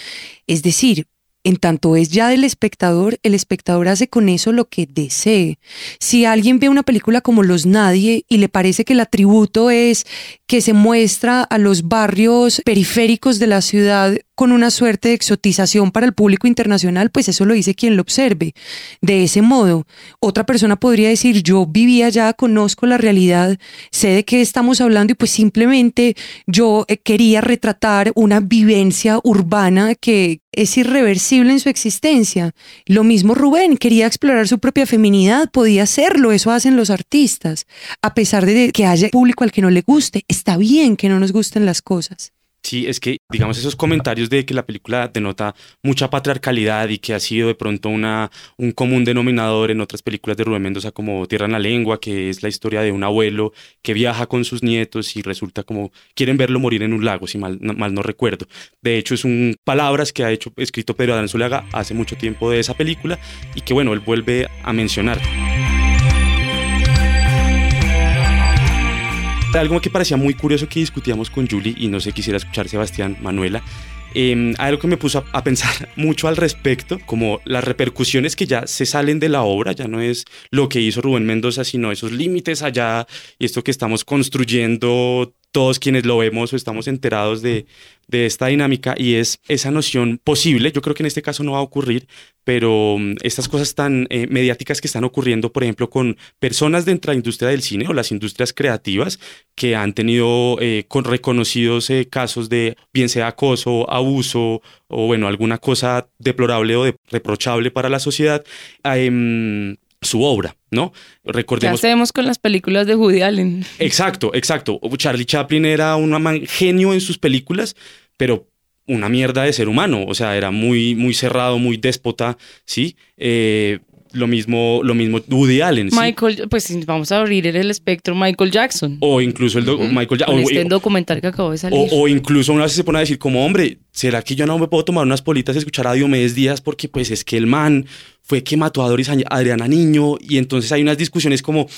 es decir, en tanto es ya del espectador, el espectador hace con eso lo que desee. Si alguien ve una película como Los Nadie y le parece que el atributo es que se muestra a los barrios periféricos de la ciudad con una suerte de exotización para el público internacional, pues eso lo dice quien lo observe. De ese modo, otra persona podría decir, yo vivía allá, conozco la realidad, sé de qué estamos hablando y pues simplemente yo eh, quería retratar una vivencia urbana que es irreversible en su existencia. Lo mismo Rubén, quería explorar su propia feminidad, podía hacerlo, eso hacen los artistas. A pesar de que haya público al que no le guste, está bien que no nos gusten las cosas. Sí, es que, digamos, esos comentarios de que la película denota mucha patriarcalidad y que ha sido de pronto una, un común denominador en otras películas de Rubén Mendoza como Tierra en la Lengua, que es la historia de un abuelo que viaja con sus nietos y resulta como quieren verlo morir en un lago, si mal, no- recuerdo. De hecho, es un palabras que ha hecho escrito Pedro Adán Zulaga hace mucho tiempo de esa película y que, bueno, él vuelve a mencionar. Algo que parecía muy curioso que discutíamos con Julie y no sé, quisiera escuchar Sebastián, Manuela, hay algo que me puso a, a pensar mucho al respecto, como las repercusiones que ya se salen de la obra, ya no es lo que hizo Rubén Mendoza, sino esos límites allá y esto que estamos construyendo todos quienes lo vemos o estamos enterados de, de esta dinámica y es esa noción posible, yo creo que en este caso no va a ocurrir, pero mm, estas cosas tan eh, mediáticas que están ocurriendo, por ejemplo, con personas dentro de la industria del cine o las industrias creativas que han tenido eh, con reconocidos eh, casos de bien sea acoso, abuso o bueno, alguna cosa deplorable o de- reprochable para la sociedad, em, su obra, ¿no? ¿Qué Recordemos hacemos con las películas de Woody Allen? Exacto, exacto. Charlie Chaplin era un genio en sus películas, pero una mierda de ser humano. O sea, era muy, muy cerrado, muy déspota, ¿sí? Eh, lo mismo, lo mismo Woody Allen, ¿sí? Michael, pues vamos a abrir el espectro, Michael Jackson. O incluso el do- Michael Ja- Con o- este documental que acabo de salir. o, o incluso una vez se pone a decir como, hombre, ¿será que yo no me puedo tomar unas politas y escuchar a Diomedes Díaz? Porque pues es que el man fue que mató a Doris Adriana Niño y entonces hay unas discusiones como,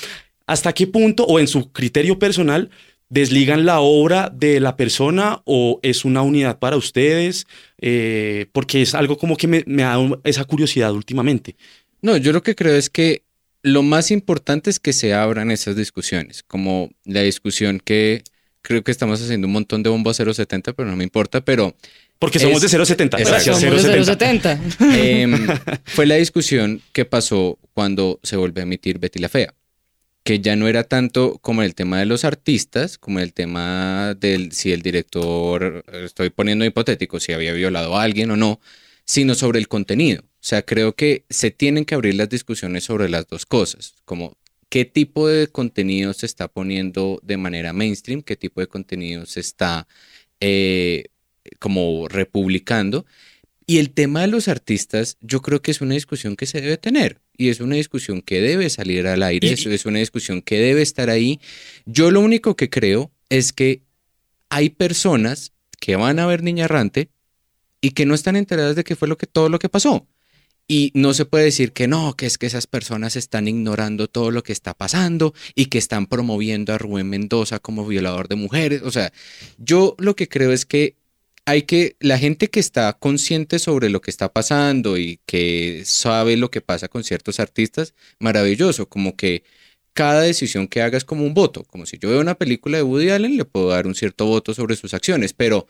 ¿hasta qué punto o en su criterio personal desligan la obra de la persona o es una unidad para ustedes? Eh, porque es algo como que me, me ha dado esa curiosidad últimamente. No, yo lo que creo es que lo más importante es que se abran esas discusiones, como la discusión que creo que estamos haciendo un montón de bombo a 070, pero no me importa, pero... Porque somos de 070, Exacto. gracias, Somos de 070. 070. Em, fue la discusión que pasó cuando se volvió a emitir Betty la Fea, que ya no era tanto como el tema de los artistas, como el tema del si el director, estoy poniendo hipotético, si había violado a alguien o no, sino sobre el contenido. O sea, creo que se tienen que abrir las discusiones sobre las dos cosas, como qué tipo de contenido se está poniendo de manera mainstream, qué tipo de contenido se está eh, como republicando. Y el tema de los artistas, yo creo que es una discusión que se debe tener y es una discusión que debe salir al aire, Y- es una discusión que debe estar ahí. Yo lo único que creo es que hay personas que van a ver Niña Errante y que no están enteradas de qué fue lo que todo lo que pasó. Y no se puede decir que no, que es que esas personas están ignorando todo lo que está pasando y que están promoviendo a Rubén Mendoza como violador de mujeres. O sea, yo lo que creo es que hay que, la gente que está consciente sobre lo que está pasando y que sabe lo que pasa con ciertos artistas, maravilloso, como que cada decisión que haga es como un voto, como si yo veo una película de Woody Allen, le puedo dar un cierto voto sobre sus acciones, pero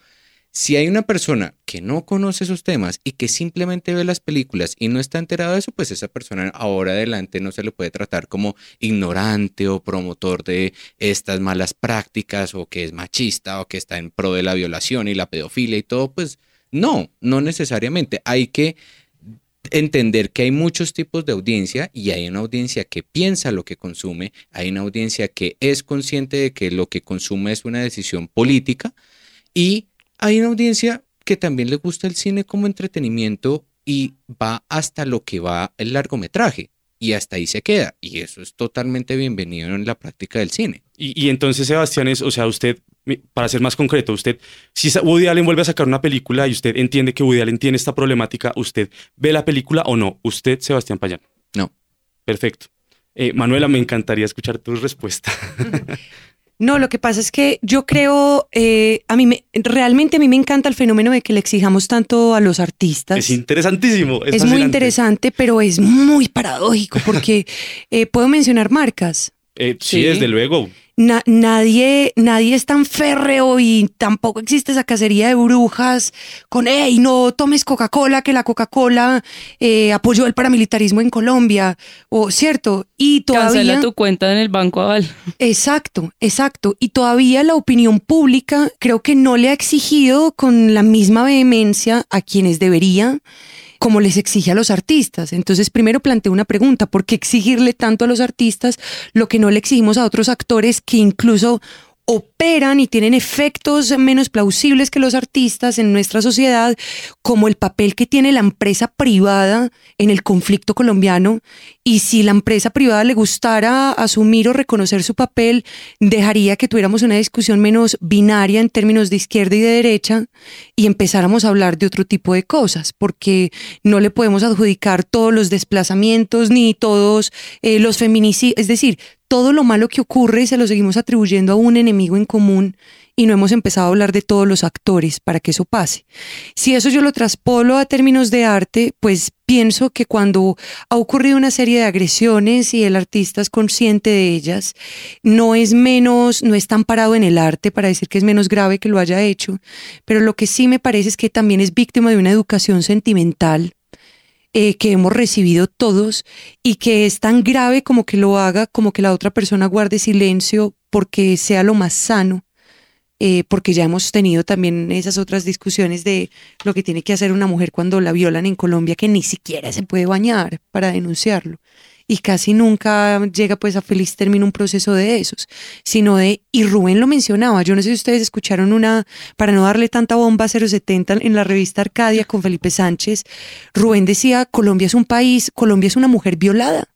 si hay una persona que no conoce esos temas y que simplemente ve las películas y no está enterado de eso, pues esa persona ahora adelante no se le puede tratar como ignorante o promotor de estas malas prácticas o que es machista o que está en pro de la violación y la pedofilia y todo, pues no, no necesariamente. Hay que entender que hay muchos tipos de audiencia y hay una audiencia que piensa lo que consume, hay una audiencia que es consciente de que lo que consume es una decisión política y hay una audiencia que también le gusta el cine como entretenimiento y va hasta lo que va el largometraje y hasta ahí se queda y eso es totalmente bienvenido en la práctica del cine. Y, y entonces, Sebastián, es, o sea, usted, para ser más concreto, usted, si Woody Allen vuelve a sacar una película y usted entiende que Woody Allen tiene esta problemática, ¿usted ve la película o no? Usted, Sebastián Payán. No. Perfecto. Eh, Manuela, me encantaría escuchar tu respuesta. No, lo que pasa es que yo creo, eh, a mí me, realmente a mí me encanta el fenómeno de que le exijamos tanto a los artistas. es interesantísimo. Es, Es muy interesante, pero es muy paradójico porque eh, puedo mencionar marcas. Eh, sí, Sí. desde luego. Na- nadie, nadie es tan férreo y tampoco existe esa cacería de brujas con, hey, no tomes Coca-Cola, que la Coca-Cola eh, apoyó el paramilitarismo en Colombia, o cierto, y todavía... Cancela tu cuenta en el Banco Aval. Exacto, exacto. Y todavía la opinión pública creo que no le ha exigido con la misma vehemencia a quienes debería como les exige a los artistas. Entonces, primero planteo una pregunta, ¿por qué exigirle tanto a los artistas lo que no le exigimos a otros actores que incluso operan y tienen efectos menos plausibles que los artistas en nuestra sociedad, como el papel que tiene la empresa privada en el conflicto colombiano. Y si la empresa privada le gustara asumir o reconocer su papel, dejaría que tuviéramos una discusión menos binaria en términos de izquierda y de derecha y empezáramos a hablar de otro tipo de cosas, porque no le podemos adjudicar todos los desplazamientos ni todos eh, los feminicidios, es decir, todo lo malo que ocurre se lo seguimos atribuyendo a un enemigo en común y no hemos empezado a hablar de todos los actores para que eso pase. Si eso yo lo traspolo a términos de arte, pues pienso que cuando ha ocurrido una serie de agresiones y el artista es consciente de ellas, no es menos, no es tan parado en el arte para decir que es menos grave que lo haya hecho, pero lo que sí me parece es que también es víctima de una educación sentimental eh, que hemos recibido todos y que es tan grave como que lo haga, como que la otra persona guarde silencio porque sea lo más sano. eh, porque ya hemos tenido también esas otras discusiones de lo que tiene que hacer una mujer cuando la violan en Colombia, que ni siquiera se puede bañar para denunciarlo. Y casi nunca llega pues a feliz término un proceso de esos, sino de, y Rubén lo mencionaba, yo no sé si ustedes escucharon una, para no darle tanta bomba a 070 en la revista Arcadia con Felipe Sánchez, Rubén decía, Colombia es un país, Colombia es una mujer violada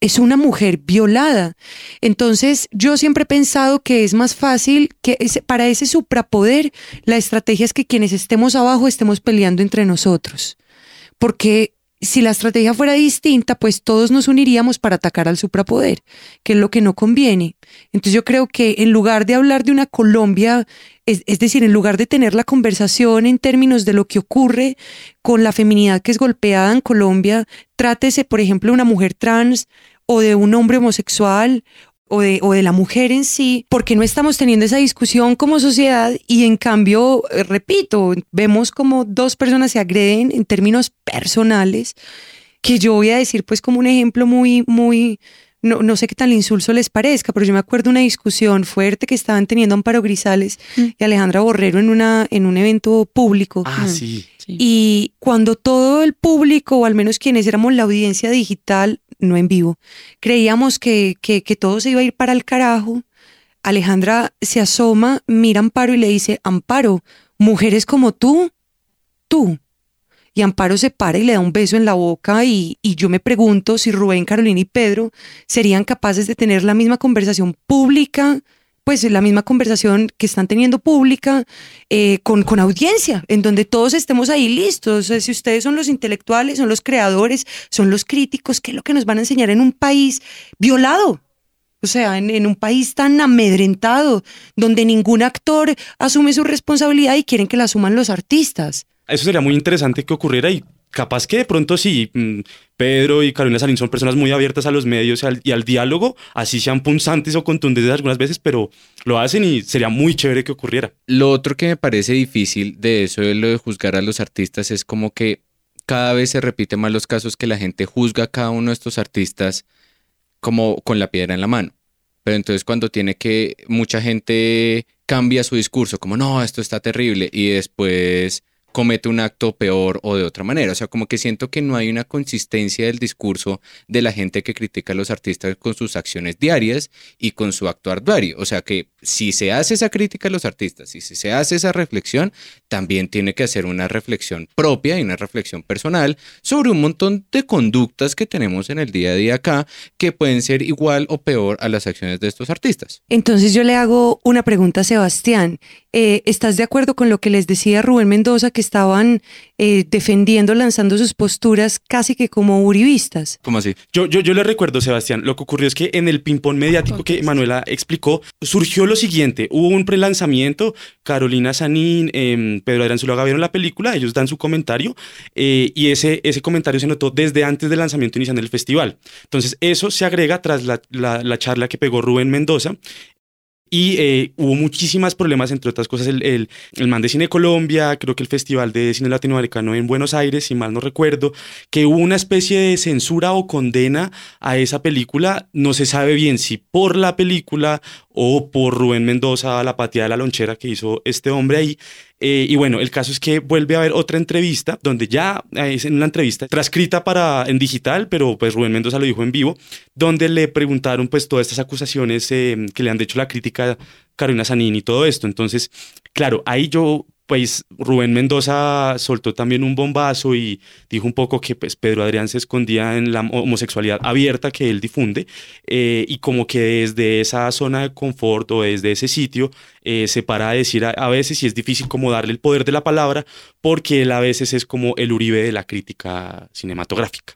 es una mujer violada. Entonces, yo siempre he pensado que es más fácil que para ese suprapoder, la estrategia es que quienes estemos abajo estemos peleando entre nosotros. Porque si la estrategia fuera distinta, pues todos nos uniríamos para atacar al suprapoder, que es lo que no conviene. Entonces yo creo que en lugar de hablar de una Colombia, es, decir, en lugar de tener la conversación en términos de lo que ocurre con la feminidad que es golpeada en Colombia, trátese, por ejemplo, de una mujer trans o de un hombre homosexual o de, o de la mujer en sí, porque no estamos teniendo esa discusión como sociedad y en cambio, eh, repito, vemos como dos personas se agreden en términos personales, que yo voy a decir pues como un ejemplo muy, muy, no, no sé qué tan insulso les parezca, pero yo me acuerdo de una discusión fuerte que estaban teniendo Amparo Grisales y Alejandra Borrero en, una, en un evento público. Ah, sí. Y cuando todo el público, o al menos quienes éramos la audiencia digital, no en vivo, creíamos que, que, que todo se iba a ir para el carajo, Alejandra se asoma, mira a Amparo y le dice, Amparo, mujeres como tú, tú. Y Amparo se para y le da un beso en la boca y, y yo me pregunto si Rubén, Carolina y Pedro serían capaces de tener la misma conversación pública, pues la misma conversación que están teniendo pública eh, con, con audiencia, en donde todos estemos ahí listos. Si ustedes son los intelectuales, son los creadores, son los críticos, ¿qué es lo que nos van a enseñar en un país violado? O sea, en, en un país tan amedrentado, donde ningún actor asume su responsabilidad y quieren que la asuman los artistas. Eso sería muy interesante que ocurriera y capaz que de pronto sí, mm, Pedro y Carolina Salín son personas muy abiertas a los medios y al, diálogo, así sean punzantes o contundentes algunas veces, pero lo hacen y sería muy chévere que ocurriera. Lo otro que me parece difícil de eso, de lo de juzgar a los artistas, es como que cada vez se repiten más los casos que la gente juzga a cada uno de estos artistas como con la piedra en la mano. Pero entonces cuando tiene que, mucha gente cambia su discurso, como no, esto está terrible, y después comete un acto peor o de otra manera. O sea, como que siento que no hay una consistencia del discurso de la gente que critica a los artistas con sus acciones diarias y con su actuar diario. O sea, que si se hace esa crítica a los artistas y si se hace esa reflexión, también tiene que hacer una reflexión propia y una reflexión personal sobre un montón de conductas que tenemos en el día a día acá que pueden ser igual o peor a las acciones de estos artistas. Entonces yo le hago una pregunta a Sebastián. Eh, ¿Estás de acuerdo con lo que les decía Rubén Mendoza, que estaban eh, defendiendo, lanzando sus posturas casi que como uribistas? ¿Cómo así? Yo, yo, yo le recuerdo, Sebastián, lo que ocurrió es que en el ping-pong mediático que Manuela explicó, surgió lo siguiente, hubo un prelanzamiento, Carolina Sanín, eh, Pedro Adrián Zuluaga vieron la película, ellos dan su comentario eh, y ese, ese comentario se notó desde antes del lanzamiento inicial del festival. Entonces eso se agrega tras la, la, la charla que pegó Rubén Mendoza y eh, hubo muchísimas problemas, entre otras cosas, el, el, el, Man de Cine Colombia, creo que el Festival de Cine Latinoamericano en Buenos Aires, si mal no recuerdo, que hubo una especie de censura o condena a esa película. No se sabe bien si por la película o por Rubén Mendoza, la patía de la lonchera que hizo este hombre ahí. Eh, y bueno, el caso es que vuelve a haber otra entrevista, donde ya es en una entrevista transcrita para, en digital, pero pues Rubén Mendoza lo dijo en vivo, donde le preguntaron pues todas estas acusaciones eh, que le han hecho la crítica Carolina Sanín y todo esto. Entonces, claro, ahí yo pues Rubén Mendoza soltó también un bombazo y dijo un poco que pues Pedro Adrián se escondía en la homosexualidad abierta que él difunde eh, y como que desde esa zona de confort o desde ese sitio eh, se para a decir a, veces y es difícil como darle el poder de la palabra porque él a veces es como el Uribe de la crítica cinematográfica.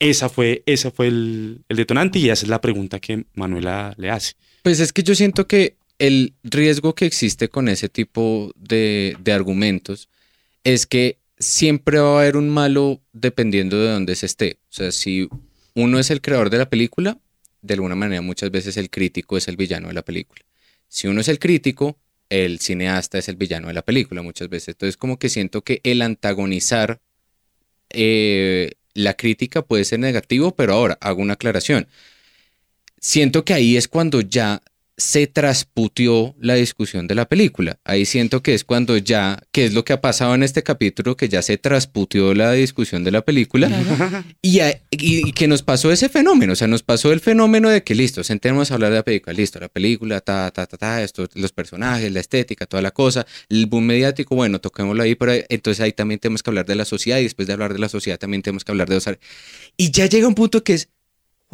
Esa fue, esa fue el detonante y esa es la pregunta que Manuela le hace. Pues es que yo siento que el riesgo que existe con ese tipo de, de argumentos es que siempre va a haber un malo dependiendo de dónde se esté. O sea, si uno es el creador de la película, de alguna manera muchas veces el crítico es el villano de la película. Si uno es el crítico, el cineasta es el villano de la película muchas veces. Entonces como que siento que el antagonizar eh, la crítica puede ser negativo, pero ahora hago una aclaración. Siento que ahí es cuando ya se trasputió la discusión de la película. Ahí siento que es cuando ya, que es lo que ha pasado en este capítulo, que ya se trasputió la discusión de la película y, a- y- y que nos pasó ese fenómeno, o sea, nos pasó el fenómeno de que listo, sentémonos a hablar de la película, listo, la película, ta, ta, ta, ta, esto, los personajes, la estética, toda la cosa, el boom mediático, bueno, toquémoslo ahí, pero entonces ahí también tenemos que hablar de la sociedad y después de hablar de la sociedad también tenemos que hablar de los... Y ya llega un punto que es,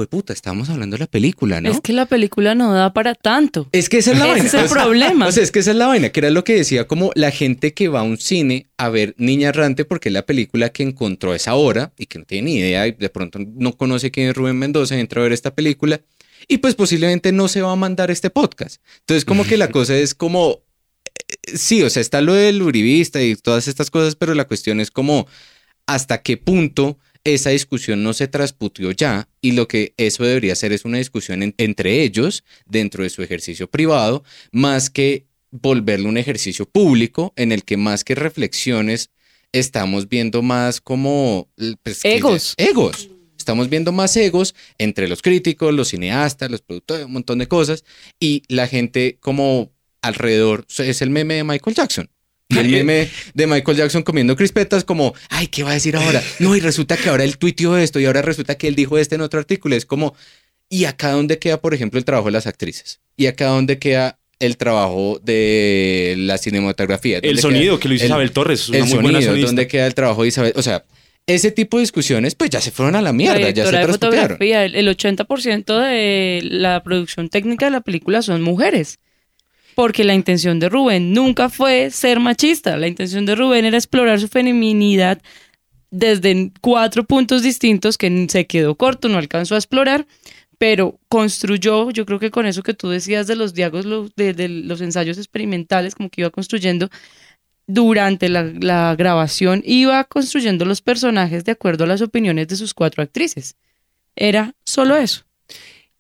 pues puta, estamos hablando de la película, ¿no? Es que la película no da para tanto. Es que esa es la Ese vaina. es el problema. O sea, es que esa es la vaina, que era lo que decía como la gente que va a un cine a ver Niña Errante porque es la película que encontró esa hora y que no tiene ni idea y de pronto no conoce quién es Rubén Mendoza y entra a ver esta película y pues posiblemente no se va a mandar este podcast. Entonces como que la cosa es como, eh, sí, o sea, está lo del uribista y todas estas cosas, pero la cuestión es como hasta qué punto esa discusión no se trasputió ya y lo que eso debería ser es una discusión en- entre ellos dentro de su ejercicio privado, más que volverlo un ejercicio público en el que más que reflexiones estamos viendo más como pues, Egos. egos. Estamos viendo más egos entre los críticos, los cineastas, los productores, un montón de cosas y la gente como alrededor es el meme de Michael Jackson. Y el meme de Michael Jackson comiendo crispetas como, ay, ¿qué va a decir ahora? No, y resulta que ahora él tuiteó esto y ahora resulta que él dijo este en otro artículo. Es como, ¿y acá dónde queda, por ejemplo, el trabajo de las actrices? ¿Y acá dónde queda el trabajo de la cinematografía? El ¿Dónde sonido queda que lo hizo el- Isabel Torres, es una el muy buena sonido, sonista. ¿dónde queda el trabajo de Isabel? O sea, ese tipo de discusiones pues ya se fueron a la mierda, la ya se de fotografía, el el 80% de la producción técnica de la película son mujeres. Porque la intención de Rubén nunca fue ser machista. La intención de Rubén era explorar su feminidad desde cuatro puntos distintos que se quedó corto, no alcanzó a explorar, pero construyó, yo creo que con eso que tú decías de los diálogos, lo- de, los ensayos experimentales, como que iba construyendo durante la, grabación, iba construyendo los personajes de acuerdo a las opiniones de sus cuatro actrices. Era solo eso.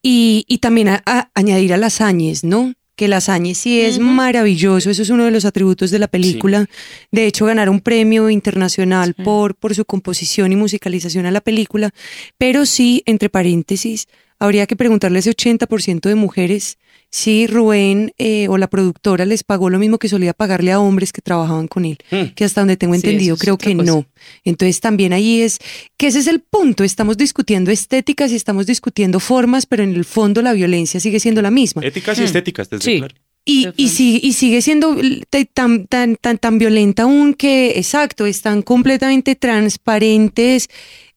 Y, también a- añadir a las Áñez, ¿no? Que las Áñez sí es maravilloso, eso es uno de los atributos de la película. De hecho, ganar un premio internacional por, por su composición y musicalización a la película. Pero sí, entre paréntesis, habría que preguntarle a ese 80% de mujeres si Rubén eh, o la productora les pagó lo mismo que solía pagarle a hombres que trabajaban con él. Que hasta donde tengo entendido, creo que cosa. no. Entonces también ahí es que ese es el punto. Estamos discutiendo estéticas y estamos discutiendo formas, pero en el fondo la violencia sigue siendo la misma. Éticas y Mm. estéticas, desde Sí. claro. Y, y, sigue, y sigue siendo tan, tan, tan, tan violenta aún que, exacto, están completamente transparentes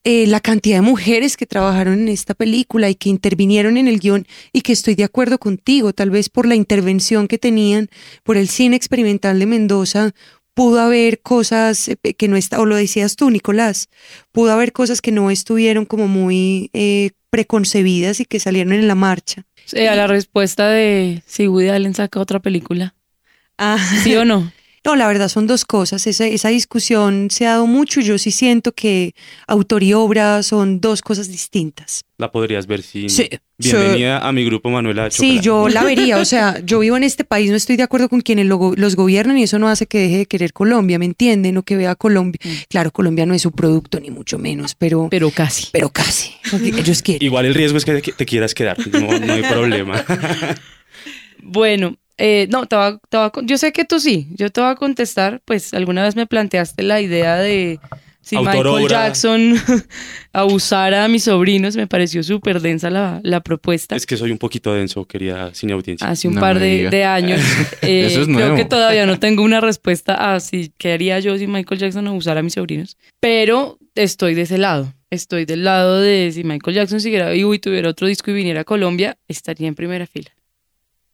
eh, la cantidad de mujeres que trabajaron en esta película y que intervinieron en el guion y que estoy de acuerdo contigo, tal vez por la intervención que tenían, por el cine experimental de Mendoza, pudo haber cosas eh, que no está, o lo decías tú, Nicolás, pudo haber cosas que no estuvieron como muy eh, preconcebidas y que salieron en la marcha. A la respuesta de si Woody Allen saca otra película. ¿Sí o no? No, la verdad son dos cosas. Esa, esa discusión se ha dado mucho. Yo sí siento que autor y obra son dos cosas distintas. La podrías ver sin. Sí, Bienvenida a mi grupo Manuela Sí, yo la vería. O sea, yo vivo en este país, no estoy de acuerdo con quienes lo los gobiernan y eso no hace que deje de querer Colombia, ¿me entienden? O que vea Colombia. Claro, Colombia no es su producto, ni mucho menos, pero. Pero casi. Pero casi. Porque ellos quieren. Igual el riesgo es que te- te quieras quedar. No, no hay problema. Bueno, eh, no, te va- te va yo sé que tú sí, yo te voy a contestar, pues alguna vez me planteaste la idea de si Autor, Michael obra. Jackson abusara a mis sobrinos, me pareció súper densa la, la propuesta. es que soy un poquito denso, quería cine audiencia. Hace un No par de, años. Eh, Eso es creo que todavía no tengo una respuesta a si qué haría yo si Michael Jackson abusara a mis sobrinos. Pero estoy de ese lado. Estoy del lado de si Michael Jackson siguiera vivo y tuviera otro disco y viniera a Colombia, estaría en primera fila.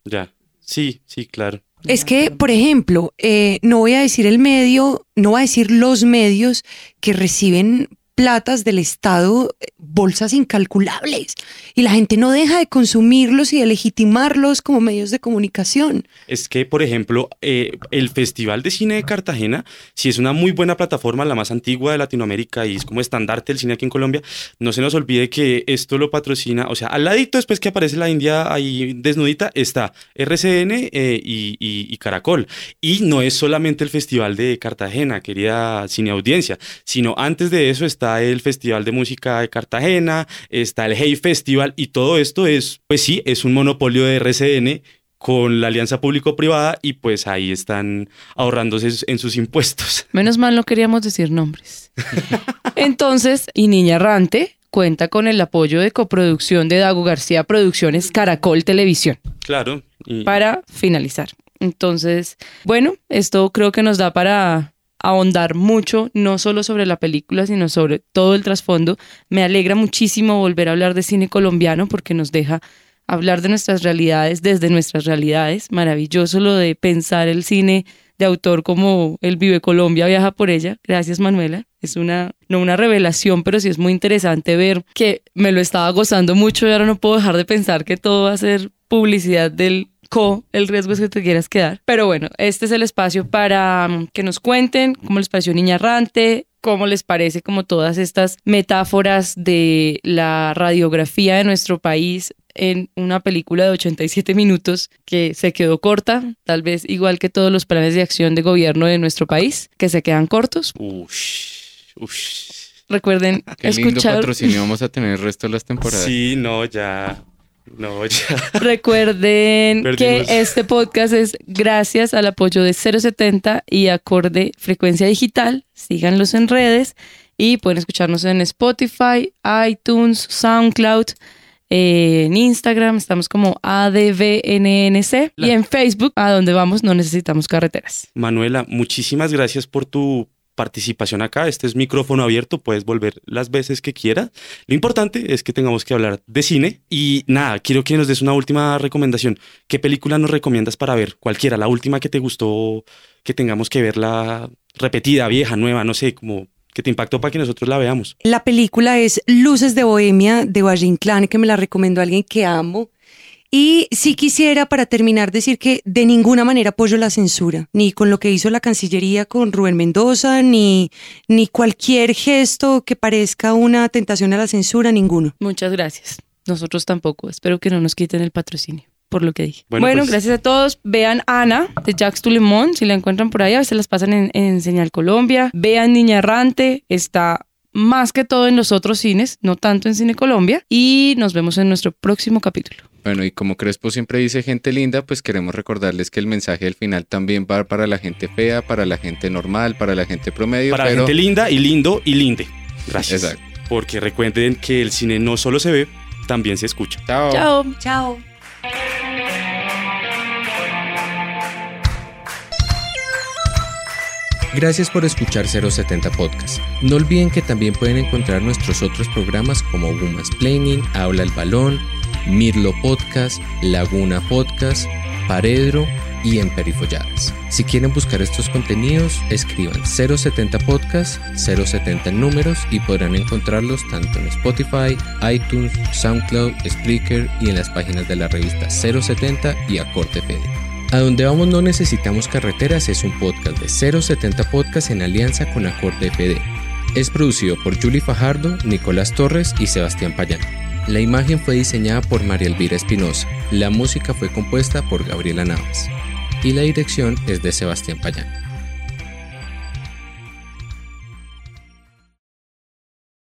Ya. Sí, sí, claro. Es que, por ejemplo, eh, no voy a decir el medio, no voy a decir los medios que reciben platas del Estado, bolsas incalculables, y la gente no deja de consumirlos y de legitimarlos como medios de comunicación. Es que, por ejemplo, eh, el Festival de Cine de Cartagena, si es una muy buena plataforma, la más antigua de Latinoamérica y es como estandarte del cine aquí en Colombia, no se nos olvide que esto lo patrocina, o sea, al ladito después que aparece la India ahí desnudita, está RCN eh, y, y- Caracol. Y no es solamente el Festival de Cartagena, querida cine audiencia, sino antes de eso está el Festival de Música de Cartagena, está el Hey Festival y todo esto es, pues sí, es un monopolio de RCN con la alianza público-privada y pues ahí están ahorrándose en sus impuestos. Menos mal no queríamos decir nombres. Entonces, y Niña Errante cuenta con el apoyo de coproducción de Dago García Producciones Caracol Televisión Claro. y- para finalizar. Entonces, bueno, esto creo que nos da para ahondar mucho, no solo sobre la película, sino sobre todo el trasfondo. Me alegra muchísimo volver a hablar de cine colombiano porque nos deja hablar de nuestras realidades desde nuestras realidades. Maravilloso lo de pensar el cine de autor como El Vive Colombia viaja por ella. Gracias, Manuela. Es una, no una revelación, pero sí es muy interesante ver que me lo estaba gozando mucho y ahora no puedo dejar de pensar que todo va a ser publicidad del co, el riesgo es que te quieras quedar. Pero bueno, este es el espacio para mm, que nos cuenten cómo les pareció Niña Errante, cómo les parece como todas estas metáforas de la radiografía de nuestro país en una película de 87 minutos que se quedó corta, tal vez igual que todos los planes de acción de gobierno de nuestro país, que se quedan cortos. Ush, ush. Recuerden Qué lindo escuchar, patrocinio vamos a tener el resto de las temporadas. Sí, no, ya. No, ya. recuerden Perdimos. que este podcast es gracias al apoyo de 070 y Acorde Frecuencia Digital. Síganlos en redes y pueden escucharnos en Spotify, iTunes, SoundCloud. eh, en Instagram estamos como ADVNNC y en Facebook, a donde vamos no necesitamos carreteras. Manuela, muchísimas gracias por tu participación acá. Este es micrófono abierto, puedes volver las veces que quieras. Lo importante es que tengamos que hablar de cine y nada, quiero que nos des una última recomendación. ¿Qué película nos recomiendas para ver? Cualquiera, la última que te gustó, que tengamos que verla repetida, vieja, nueva, no sé, como que te impactó para que nosotros la veamos. La película es Luces de Bohemia de Valle Inclán, que me la recomendó alguien que amo. Y sí quisiera, para terminar, decir que de ninguna manera apoyo la censura, ni con lo que hizo la Cancillería con Rubén Mendoza, ni, ni cualquier gesto que parezca una tentación a la censura, ninguno. Muchas gracias. Nosotros tampoco. Espero que no nos quiten el patrocinio, por lo que dije. Bueno, Bueno, pues- gracias a todos. Vean Ana de Jacques Tulemont, si la encuentran por ahí, a veces las pasan en, en Señal Colombia. Vean Niña Errante, está más que todo en los otros cines, no tanto en Cine Colombia. Y nos vemos en nuestro próximo capítulo. Bueno, y como Crespo siempre dice gente linda, pues queremos recordarles que el mensaje del final también va para la gente fea, para la gente normal, para la gente promedio. Para la pero... gente linda y lindo y linde. Gracias. Exacto. Porque recuerden que el cine no solo se ve, también se escucha. Chao. Chao. Chao. Gracias por escuchar 070 Podcast. No olviden que también pueden encontrar nuestros otros programas como Woman's Planning, Habla el Balón, Mirlo Podcast, Laguna Podcast, Paredro y Emperifolladas. Si quieren buscar estos contenidos, escriban 070 Podcast, 070 en números y podrán encontrarlos tanto en Spotify, iTunes, SoundCloud, Spreaker y en las páginas de la revista 070 y Acorte Fede. A donde vamos no necesitamos carreteras es un podcast de 070 Podcast en alianza con Acorde FD. Es producido por Julie Fajardo, Nicolás Torres y Sebastián Payán. La imagen fue diseñada por María Elvira Espinosa. La música fue compuesta por Gabriela Navas. Y la dirección es de Sebastián Payán.